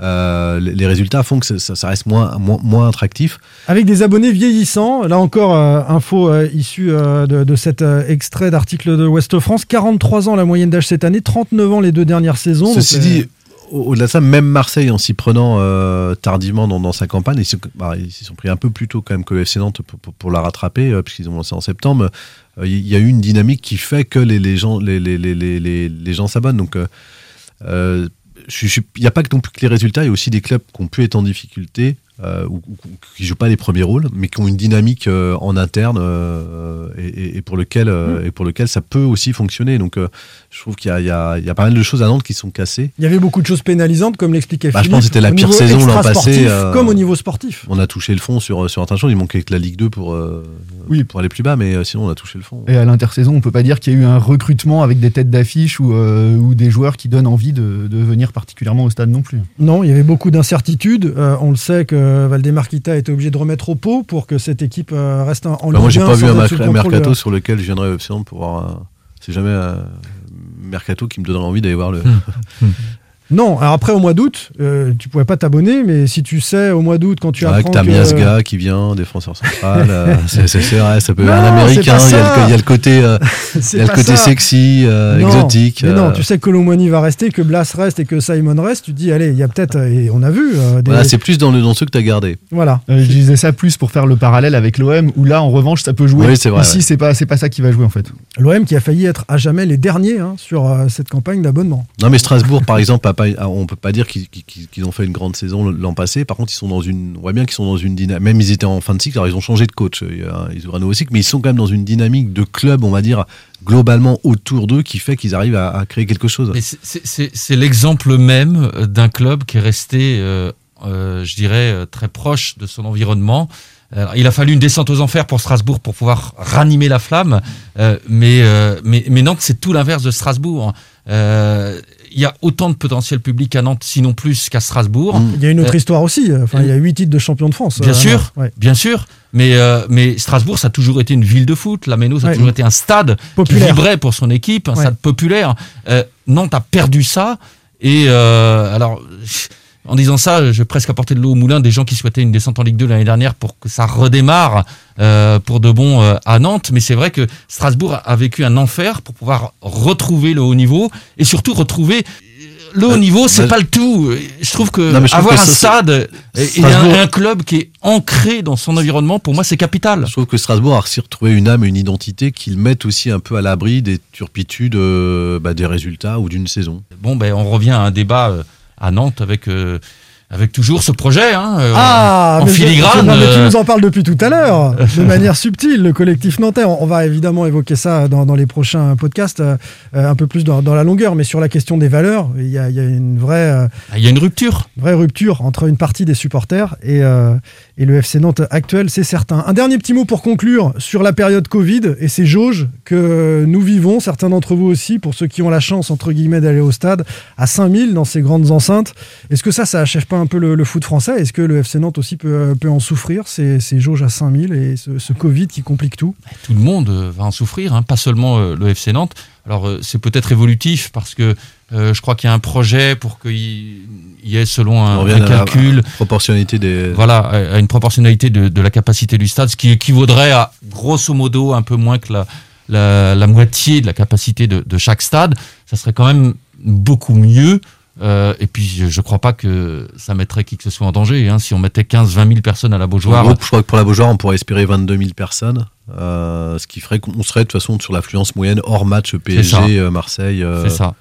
Euh, les résultats font que ça, reste moins, moins, moins attractif. Avec des abonnés vieillissants, là encore, euh, info euh, issue euh, de, de cet extrait d'article de Ouest France, 43 ans la moyenne d'âge cette année, 39 ans les deux dernières saisons. Ceci dit, au- au-delà de ça, même Marseille, en s'y prenant euh, tardivement dans, dans sa campagne, ils se bah, ils s'y sont pris un peu plus tôt quand même que le FC Nantes pour, pour- pour la rattraper, euh, puisqu'ils ont lancé en septembre. Euh, Il y a eu une dynamique qui fait que les, les gens, les, les, les, les, les- les gens s'abonnent. Donc, il n'y a pas que non plus que les résultats, il y a aussi des clubs qui ont pu être en difficulté. Euh, ou, ou- qui jouent pas les premiers rôles, mais qui ont une dynamique euh, en interne euh, et, et- et pour lequel Mm. euh, et pour lequel ça peut aussi fonctionner. Donc, euh, je trouve qu'il y a, il y, y a pas mal de choses à Nantes qui sont cassées. Il y avait beaucoup de choses pénalisantes, comme l'expliquait Bah, je pense que c'était la pire saison l'an passé. euh, Comme au niveau sportif. On a touché le fond sur, sur un tas de choses. Il manquait que la Ligue 2 pour, euh, Oui. pour aller plus bas, mais euh, sinon on a touché le fond. Et à l'intersaison, on peut pas dire qu'il y a eu un recrutement avec des têtes d'affiche ou, euh, ou des joueurs qui donnent envie de, de venir particulièrement au stade non plus. Non, il y avait beaucoup d'incertitudes. Euh, on le sait que Valdemar Kita a été obligé de remettre au pot pour que cette équipe euh, reste en, en Bah, moi, Ligue j'ai 1 pas vu un, mercato de- sur lequel je viendrais Nantes pour voir. un- C'est jamais un mercato qui me donnerait envie d'aller voir le. Non, alors après au mois d'août, euh, tu pouvais pas t'abonner, mais si tu sais au mois d'août quand tu Avec apprends t'as que... Miasga qui vient, défenseur central, euh, c'est vrai, ça peut Non, un américain, il y, a le- ça. il y a le côté, euh, y a le côté ça. sexy, euh, Non, exotique. Mais non, euh, tu sais que Colomboigny va rester, que Blas reste et que Simon reste. Tu te dis, allez, il y a peut-être, et on a vu. euh, des... voilà, c'est plus dans, le, dans ceux que t'as gardé. Voilà. Euh, je disais ça plus pour faire le parallèle avec l'OM, où là, en revanche, ça peut jouer. Oui, c'est vrai, Ici, ouais. c'est pas, c'est pas ça qui va jouer en fait. L'OM qui a failli être à jamais les derniers hein, sur euh, cette campagne d'abonnement. Non, mais Strasbourg, par exemple, a pas, a- on peut pas dire qu'ils ont fait une grande saison l'an passé. Par contre, ils sont dans une, on voit bien qu'ils sont dans une dynamique. Même ils étaient en fin de cycle, alors ils ont changé de coach. A- Ils ont un nouveau cycle, mais ils sont quand même dans une dynamique de club, on va dire, globalement autour d'eux, qui fait qu'ils arrivent à, créer quelque chose. C'est- l'exemple même euh, d'un club qui est resté, euh, euh, je dirais, euh, très proche de son environnement. Il a fallu une descente aux enfers pour Strasbourg pour pouvoir ranimer la flamme, euh, mais, euh, Nantes, c'est tout l'inverse de Strasbourg. Euh, Il y a autant de potentiel public à Nantes, sinon plus qu'à Strasbourg. Il y a une autre Euh, histoire aussi. Enfin, il y a huit titres de champion de France. Bien euh, sûr, ouais. bien sûr. Mais, euh, mais Strasbourg, ça a toujours été une ville de foot. La Méno, ça a Ouais. toujours été un stade Populaire. qui vibrait pour son équipe, un Ouais. stade populaire. Euh, Nantes a perdu ça. Et euh, alors, en disant ça, je vais presque apporter de l'eau au moulin des gens qui souhaitaient une descente en Ligue 2 l'année dernière pour que ça redémarre euh, pour de bon euh, à Nantes. Mais c'est vrai que Strasbourg a- vécu un enfer pour pouvoir retrouver le haut niveau et surtout retrouver le haut Euh, niveau, c'est bah, pas le tout. Je trouve que Non, mais je trouve avoir que un ça, stade et, un, un club qui est ancré dans son environnement, pour moi, c'est capital. Je trouve que Strasbourg a retrouver une âme et une identité qu'ils mettent aussi un peu à l'abri des turpitudes euh, bah, des résultats ou d'une saison. Bon, ben, on revient à un débat euh, à Nantes avec euh, avec toujours ce projet hein, euh, Ah, en mais je- filigrane. non, mais tu euh, nous en parles depuis tout à l'heure, de manière subtile, le collectif nantais. On on va évidemment évoquer ça dans, dans les prochains podcasts, euh, un peu plus dans, dans la longueur, mais sur la question des valeurs, il y a, il y a une vraie, euh, Il y a une rupture. vraie rupture entre une partie des supporters et, euh, et le FC Nantes actuel, c'est certain. Un dernier petit mot pour conclure sur la période Covid et ces jauges que nous vivons, certains d'entre vous aussi, pour ceux qui ont la chance, entre guillemets, d'aller au stade, à 5000 dans ces grandes enceintes. Est-ce que ça, ça achève pas un peu le, foot français? Est-ce que le FC Nantes aussi peut, en souffrir, ces, jauges à 5000 et ce, ce Covid qui complique tout? Tout le monde euh, va en souffrir, hein, pas seulement euh, le FC Nantes. Alors euh, c'est peut-être évolutif parce que euh, je crois qu'il y a un projet pour qu'il y ait selon On un, un à la- calcul, proportionnalité des. voilà, à à une proportionnalité de, de la capacité du stade, ce qui équivaudrait à grosso modo un peu moins que la, la, la moitié de la capacité de, de chaque stade. Ça serait quand même beaucoup mieux. Euh, et puis je, je crois pas que ça mettrait qui que ce soit en danger. Hein. Si on mettait 15-20 000 personnes à la En Beaujoire, gros, je crois que pour la Beaujoire, on pourrait espérer 22 000 personnes, euh, ce qui ferait qu'on serait de toute façon sur l'affluence moyenne hors match ça. PSG, euh, Marseille. euh, c'est ça.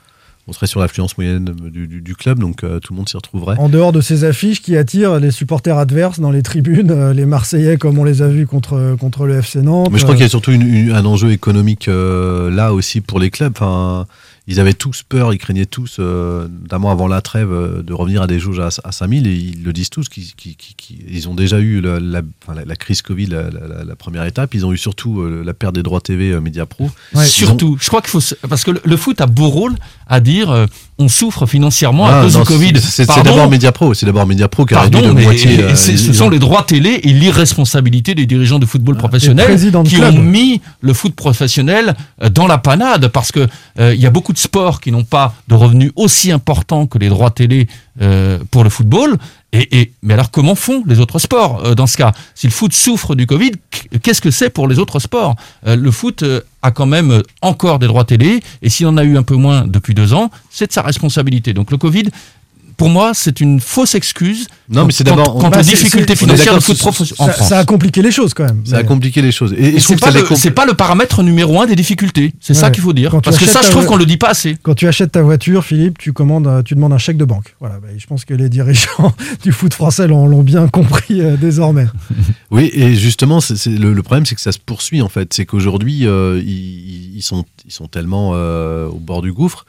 On serait sur l'affluence moyenne du, du- du club, donc euh, tout le monde s'y retrouverait. En dehors de ces affiches qui attirent les supporters adverses dans les tribunes, euh, les Marseillais comme on les a vus contre, contre le FC Nantes. Mais je crois euh, qu'il y a surtout une- une- un enjeu économique euh, là aussi pour les clubs. Enfin, ils avaient tous peur, ils craignaient tous, euh, notamment avant la trêve, euh, de revenir à des jauges à, à 5000 et ils le disent tous. qu'ils- qu'ils- qu'ils- qu'ils- ils ont déjà eu la, la- la- la crise Covid, la, la- la- la première étape. Ils ont eu surtout euh, la perte des droits TV euh, Media Pro. Ont- Surtout, je crois qu'il faut parce que le, le foot a beau rôle à dire euh, on souffre financièrement Ah, à cause non, du Covid. c'est- C'est c'est Pardon, d'abord Media Pro, c'est d'abord Media Pro qui a réduit Pardon, de mais moitié. et- et c'est- ce sont ont- les droits télé et l'irresponsabilité des dirigeants de football professionnel présidents de qui ont mis le foot professionnel dans la panade parce que euh, il y a beaucoup de sports qui n'ont pas de revenus aussi importants que les droits télé euh, pour le football. Et, mais alors comment font les autres sports euh, dans ce cas? Si le foot souffre du Covid, qu'est-ce que c'est pour les autres sports? Euh, Le foot a quand même encore des droits télé et s'il en a eu un peu moins depuis deux ans, c'est de sa responsabilité. Donc le Covid, pour moi, c'est une fausse excuse. Non, mais c'est quant- d'abord- quant Bah, aux difficultés financières d'accord, foot professionnel en ça, France. ça a compliqué les choses quand même. Ça a compliqué les choses. Et, et c'est pas, le- compl- c'est pas le paramètre numéro un des difficultés. C'est ça qu'il faut dire. Quand Parce que ça, je trouve vo- qu'on le dit pas assez. Quand tu achètes ta voiture, Philippe, tu, commandes, euh, tu demandes un chèque de banque. Voilà, bah, je pense que les dirigeants du foot français l'ont bien compris euh, désormais. Oui, et justement, le, le problème, c'est que ça se poursuit en fait. C'est qu'aujourd'hui, euh, ils, ils sont, ils sont tellement euh, au bord du gouffre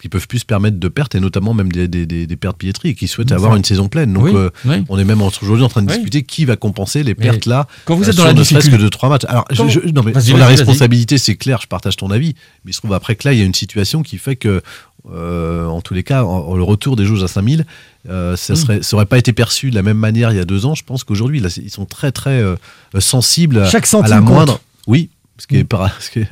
qu'ils peuvent plus se permettre de pertes, et notamment même des, des, des, des pertes billetteries, et qu'ils souhaitent avoir une saison pleine. Donc, Oui, euh, oui. on est même aujourd'hui en train de Oui. discuter qui va compenser les Mais pertes là. quand vous euh, êtes dans la serait-ce que difficulté- de trois matchs. Alors, je- Quand- je- non, mais Vas-y, sur la responsabilité, c'est clair, je partage ton avis. Mais il se trouve après que là, il y a une situation qui fait que, euh, en tous les cas, en- en- le retour des jauges à 5000, euh, ça Mm. serait, pas été perçu de la même manière il y a deux ans. Je pense qu'aujourd'hui, ils sont très, très sensibles Chaque à la compte. moindre. Oui, ce qui est para- ce qui est,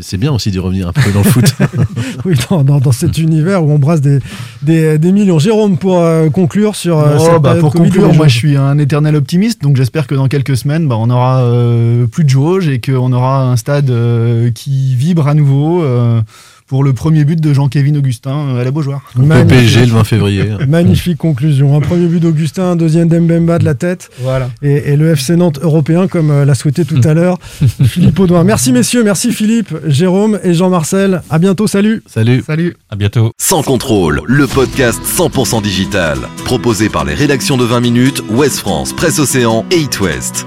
c'est bien aussi d'y revenir un peu dans le foot. oui, dans, dans- dans cet univers où on brasse des, des, des millions. Jérôme, pour euh, conclure sur euh, Oh, cette bah, pour conclure, moi je suis un éternel optimiste, donc j'espère que dans quelques semaines, bah, on aura euh, plus de jauge et qu'on aura un stade euh, qui vibre à nouveau euh, pour le premier but de Jean-Kévin Augustin euh, à la Beaujoire. PSG le 20 février. Magnifique conclusion. Un premier but d'Augustin, un deuxième d'Embemba de la tête. Voilà. Et, et le FC Nantes européen, comme euh, l'a souhaité tout à l'heure Philippe Audouin. Merci messieurs, merci Philippe, Jérôme et Jean-Marcel. À bientôt, salut. Salut. Salut. À bientôt. Sans contrôle, le podcast 100% digital. Proposé par les rédactions de 20 minutes, Ouest France, Presse Océan et It West.